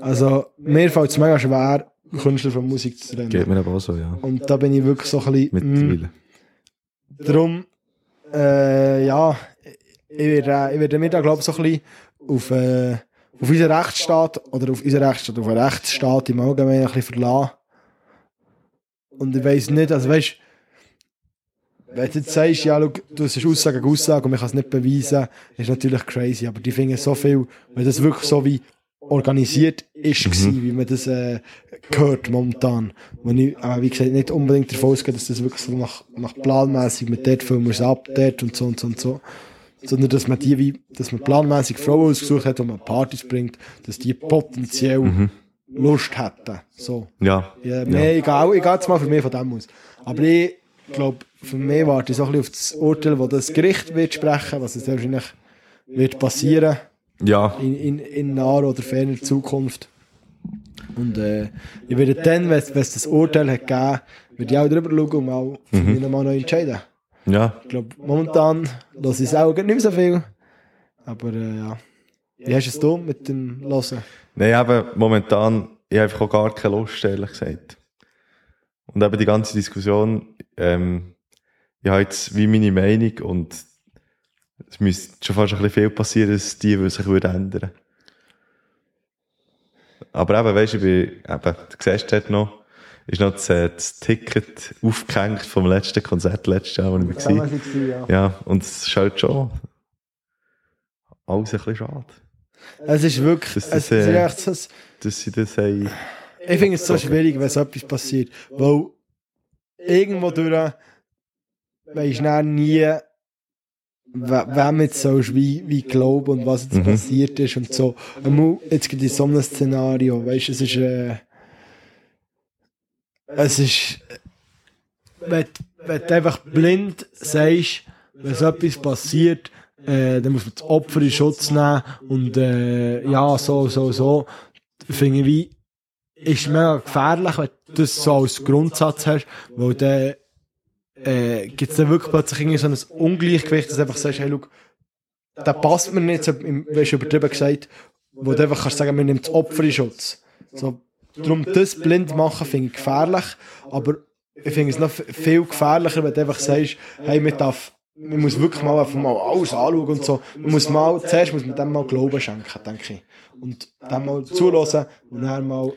Also, mir fällt es mega schwer, Künstler von Musik zu trennen. Geht mir aber auch so, ja. Und da bin ich wirklich so ein bisschen, mm. Darum, äh, ja, ich werde, äh, ich werde mir da, glaube ich, so ein bisschen auf, äh, auf unseren Rechtsstaat oder auf unseren Rechtsstaat, auf den Rechtsstaat im Allgemeinen ein bisschen verlassen. Und ich weiss nicht, also weißt wenn du jetzt sagst, ja, schau, du hast Aussage gegen Aussage und man kann es nicht beweisen, ist natürlich crazy, aber die finden so viel, wenn das wirklich so wie organisiert ist, gewesen, wie man das äh, hört momentan. Wo ich, äh, wie gesagt, nicht unbedingt davon ausgehe, dass das wirklich so nach, nach planmäßig mit dort filmen wir es ab, dort und so und so und so. Sondern dass man die wie, dass man planmäßig Frauen ausgesucht hat, die man Partys bringt, dass die potenziell Lust hätten. So. Ja. Ja, mehr, egal, ich gehe jetzt mal für mich von dem aus. Aber ich glaube, für mich warte ich so ein bisschen auf das Urteil, das das Gericht wird sprechen, was jetzt wahrscheinlich wird passieren Ja. in, in, in naher oder ferner Zukunft. Und äh, ich werde dann, wenn es das Urteil hat gegeben, werde ich auch drüber schauen und mal für mich nochmal neu entscheiden. Ja. Ich glaube, momentan lasse ich es auch nicht mehr so viel. Aber äh, ja. Wie hast du es mit dem Hören? Nein, eben, momentan, ich habe einfach auch gar keine Lust, ehrlich gesagt. Und eben die ganze Diskussion, ähm, ich habe jetzt wie meine Meinung und es müsste schon fast ein bisschen viel passieren, dass die sich würde ändern Aber eben, weißt du, eben, du siehst dort noch, ist noch das, äh, das Ticket aufgehängt vom letzten Konzert letztes Jahr, wo ich war. Ja. Ja, und es ist halt schon alles ein bisschen schade, Es ist wirklich, Das- es das, ist äh, echt dass sie das haben. ich finde es so schwierig, wenn so etwas passiert, weil irgendwo durch weisst du nie, we- wem jetzt sollst wie, wie glauben und was jetzt Mhm. passiert ist und so. Jetzt gibt es so ein Szenario, weißt du, es ist, äh, es ist, wenn, wenn du einfach blind sagst, wenn so etwas passiert, äh, dann muss man das Opfer in Schutz nehmen und äh, ja, so, so, so. Finde ich wie, ist mega gefährlich, wenn du das so als Grundsatz hast, weil dann äh, gibt es dann wirklich plötzlich irgendwie so ein Ungleichgewicht, dass du einfach sagst, hey, schau, der passt mir nicht, so, weißt du, übertrieben gesagt, wo du einfach kannst sagen, man nimmt das Opfer in Schutz. So, darum das blind machen finde ich gefährlich, aber ich finde es noch viel gefährlicher, wenn du einfach sagst, hey, man darf, man muss wirklich mal einfach mal alles anschauen und so. Man muss mal, zuerst muss man dem mal Glauben schenken, denke ich. Und dem mal zulassen und dann mal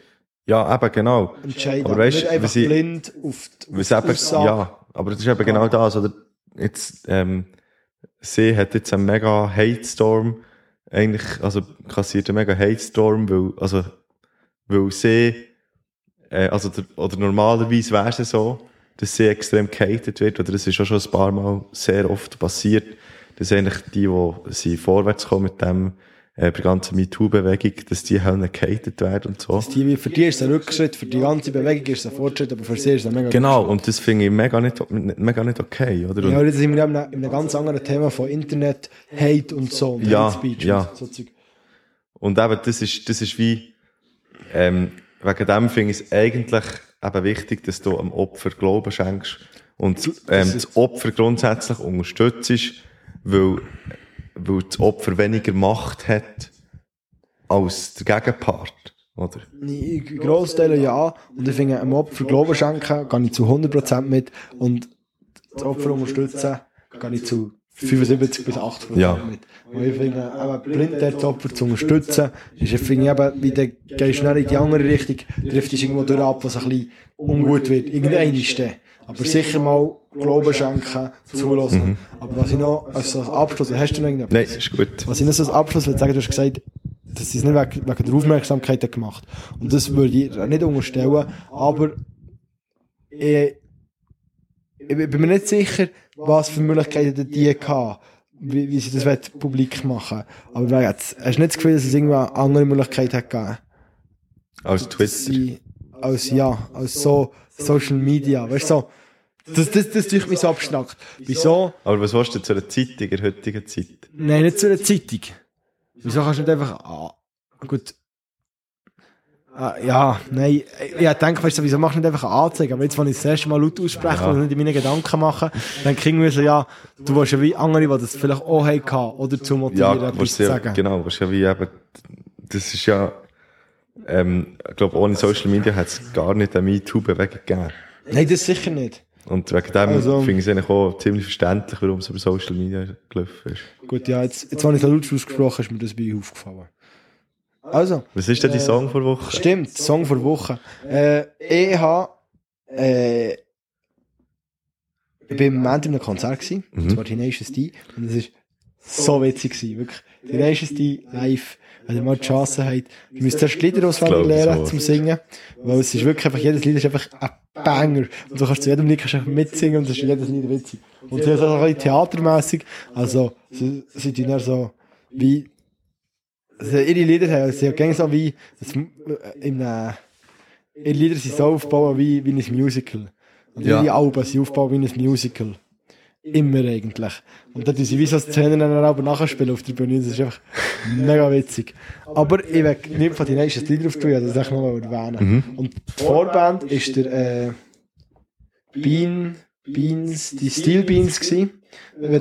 Ja, eben, genau. entscheiden. Aber weisst, nicht einfach blind auf die, auf die eben, Aussage. ja, aber das ist eben genau das, oder? Jetzt, ähm, sie hat jetzt einen mega Hate-Storm, eigentlich, also kassiert einen mega Hate-Storm, weil, also, weil sie, äh, also, der, oder normalerweise wäre es so, dass sie extrem gehatet wird, oder das ist auch schon ein paar Mal sehr oft passiert, dass eigentlich die, die sie vorwärts kommen mit dem, bei der ganzen MeToo-Bewegung, dass die halt nicht gehatet werden und so. Die, für die ist es ein Rückschritt, für die ganze Bewegung ist es ein Fortschritt, aber für sie ist es ein mega Genau, und das finde ich mega nicht, mega nicht okay, oder? Und- Ja, jetzt sind wir in einem, in einem ganz anderen Thema von Internet, Hate und so. Und Ja, Hate Speech ja. Und so Zeug. Und eben, das ist, das ist wie, ähm, wegen dem finde ich es eigentlich eben wichtig, dass du am Opfer Glauben schenkst und ähm, das Opfer grundsätzlich unterstützt, weil, weil das Opfer weniger Macht hat als der Gegenpart, oder? In Grossteilen ja. Und ich finde, einem Opfer Glauben schenken, gehe ich zu 100% mit. Und das Opfer unterstützen, gehe ich zu 75 bis 80% Ja. mit. Und ich finde, eben blind das Opfer zu unterstützen, ist, ich finde, eben, wie der gehst du dann in die andere Richtung, trifft dich irgendwo durch ab, was ein bisschen ungut wird. Irgendein ist der. Aber sicher mal Glauben schenken, zulassen. Aber was ich noch, als Abschluss, hast du noch irgendetwas? Nein, ist gut. Was ich noch als Abschluss will sagen, du hast gesagt, dass sie es nicht wegen, wegen der Aufmerksamkeit gemacht. Und das würde ich nicht unterstellen, aber ich, ich bin mir nicht sicher, was für Möglichkeiten die hatten, wie, wie sie das wollen publik machen Aber jetzt, hast du nicht das Gefühl, dass es irgendwo eine andere Möglichkeit hat gegeben? Als Twitter. als, ja, als so Social Media, weißt du, so, das, das, das tue ich mich so abstrakt. Wieso? Aber was willst du zu einer Zeitung in der heutigen Zeit? Nein, nicht zu einer Zeitung. Wieso kannst du nicht einfach. Ah, gut. Ah, ja, nein. Ich ja, denke, weißt du, wieso machst du nicht einfach eine Anzeige? Aber jetzt, wenn ich das erste Mal laut ausspreche Ja. und nicht in meine Gedanken mache, dann kriegen wir so, ja, du willst ja wie andere, die das vielleicht auch haben, oder zu motivieren, Ja, etwas was zu ja, sagen. genau, was ja wie eben, das ist ja, ähm, ich glaube, ohne Social Media hat es gar nicht eine MeToo-Bewegung gegeben. Nein, das sicher nicht. Und wegen dem Also- finde ich es eigentlich auch ziemlich verständlich, warum es über Social Media gelaufen ist. Gut, ja, jetzt, jetzt, wenn ich so laut ausgesprochen ist mir das bei aufgefallen. Also, Was ist denn die Äh, Song vor Woche? Stimmt, Song vor Woche. Äh, ich habe, äh, ich bin im Moment in einem Konzert gewesen, Mhm. und zwar Tenacious D, und es ist so witzig gewesen, wirklich. Tenacious D live, wenn ihr mal die Chance habt, ihr müsst erst Lieder auswendig lernen zum Singen, weil es ist wirklich einfach, jedes Lied ist einfach ein Banger, und du kannst zu jedem Lied kannst mitsingen, und es ist jedes Lied witzig. Und sie ist auch ein bisschen theatermässig, also, sie, sie tun so, wie, also ihre Lieder haben sie haben so wie das, äh, in einem, ihre Lieder sind so aufgebaut wie, wie ein Musical. Und Ja. ihre Alben sind aufgebaut wie ein Musical. Immer eigentlich. Und dann tun sie wie so Szenen dann aber nachspielen auf der Bühne. Das ist einfach mega witzig. Aber ich will nicht von den nächsten Lieder drauf tun, das ich noch mal erwähnen. Und die Vorband ist der äh, Bean, Beans, die Steel Beans gewesen.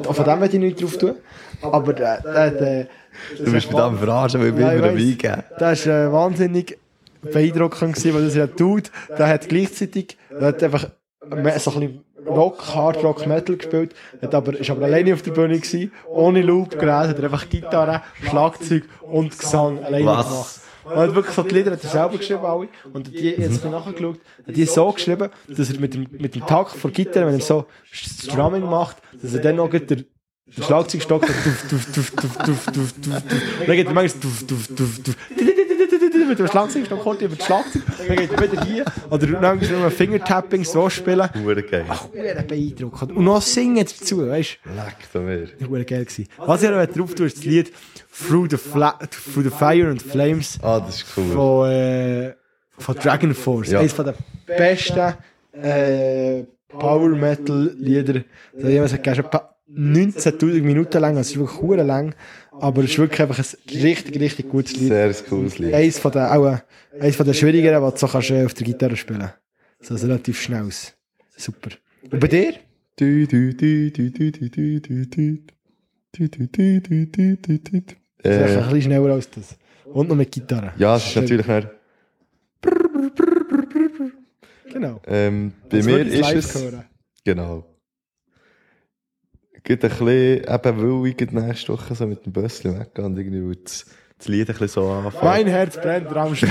Von dem will ich nicht drauf tun. Aber der, der, der Du bist mit dem verarschen, weil ich bin immer dabei das ist äh, wahnsinnig beeindruckend gewesen, weil das ist ein Dude, der hat gleichzeitig, der hat einfach so ein bisschen Rock, Hard Rock, Metal gespielt, hat aber, ist aber alleine auf der Bühne gewesen, ohne Loopgerät, hat er einfach Gitarre, Schlagzeug und Gesang alleine gemacht. Und er hat wirklich so die Lieder hat er selber geschrieben, alle. Und die, jetzt bisschen nachgeschaut, hat die so geschrieben, dass er mit dem, mit dem Takt von Gitarre, wenn er so das Drumming macht, dass er dann noch der, der Schlagzeugstock so duf, duf, duf, duf, duf, duf, duf, duf. Dann geht er manchmal duf, duf, duf, duf. Mit dem Schlagzeugstock kommt er über das Schlagzeug, dann geht er wieder hier. Oder manchmal nur Fingertapping so spielen. Hure geil. Hure beeindruckend. Und noch singen dazu, weißt Leck da mir. du? Hure geil gewesen. Was ich noch drauf tue, ist das Lied Through the, Fla Through the Fire and Flames Ah, das ist cool. von, äh, von Dragon Force. Ja. Eines von den besten äh, Power Metal Lieder. Das gesagt, schon pa- 19.000 Minuten lang, also es ist wirklich hure lang, aber es ist wirklich einfach ein richtig, richtig gutes Lied. Sehr cooles Lied. Eins von den, auch, eins von den schwierigeren, was du kannst, auf der Gitarre spielen kannst. So relativ schnell. Super. Und bei dir? Das ist einfach ein bisschen schneller als das. Und noch mit Gitarre. Ja, es ist natürlich nicht. Genau. Ähm, bei mir ist es. Hören. Genau. Geht ein bisschen, eben weil ich nächste Woche so mit dem Bösschen weggehe und irgendwie will das, das Lied ein bisschen so anfangen. Mein Herz brennt, Rammstein.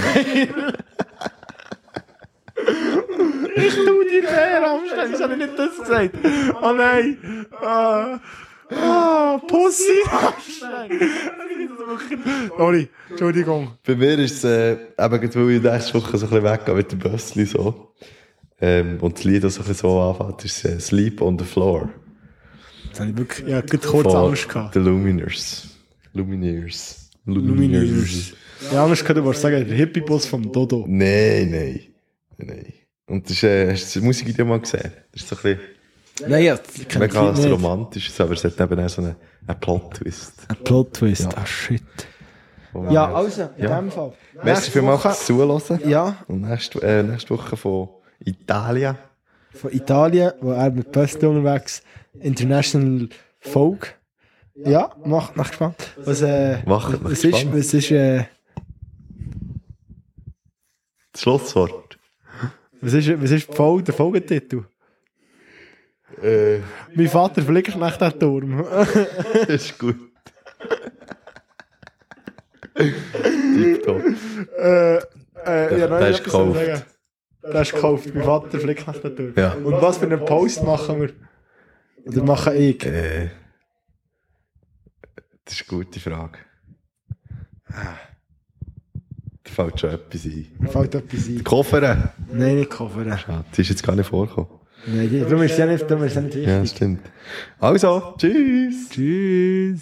ich tu dir weh, Rammstein. Ich habe nicht das gesagt. Oh nein. Ah, ah Pussy, Rammstein. Sorry, Entschuldigung. Bei mir ist es, äh, eben weil ich nächste Woche so ein bisschen weggehe mit dem Bösschen so. Ähm, und das Lied, das so ein bisschen so anfängt, ist äh, Sleep on the Floor. Jetzt habe ich wirklich ja, gerade kurz von Angst gehabt. The Lumineers. Lumineers. Lumineers. Ja, Angst gehabt, du wolltest sagen, der Hippie-Bus vom Dodo. Nein, nein. Nein. Und das ist, äh, hast du das Musikvideo mal gesehen? Das ist so ein bisschen Nein, ja, mega das Lied nicht. romantisch, aber es hat eben auch so einen, einen Plot-Twist. Ein Plot-Twist, Ja. ah shit. Ja, also, in Ja. dem Fall. Merci vielmals fürs Zuhören. Ja, Und nächste, äh, nächste Woche von Italien. von Italien, wo er mit Pöstli unterwegs International Folk. Ja, mach, mach gespannt. Was, äh, Macht mich was ist, gespannt. was ist, äh, Das Schlusswort. was ist, was ist Folge, der Folgetitel? Äh, Mein Vater fliegt nach dem Turm. das ist gut. Tipptopp. äh, äh, ja, der ist gekauft. Der ist gekauft. Mein Vater fliegt nach dem Turm. Ja. Und was für einen Post machen wir? Oder mache ich? Äh, das ist eine gute Frage. Da fällt schon etwas ein. Mir fällt etwas ein. Koffer? Nein, nicht Koffer. Ja, das ist jetzt gar nicht vorgekommen. Nein, die- darum ist es ja nicht, darum ist ja nicht wichtig. Ja, stimmt. Also, tschüss. Tschüss.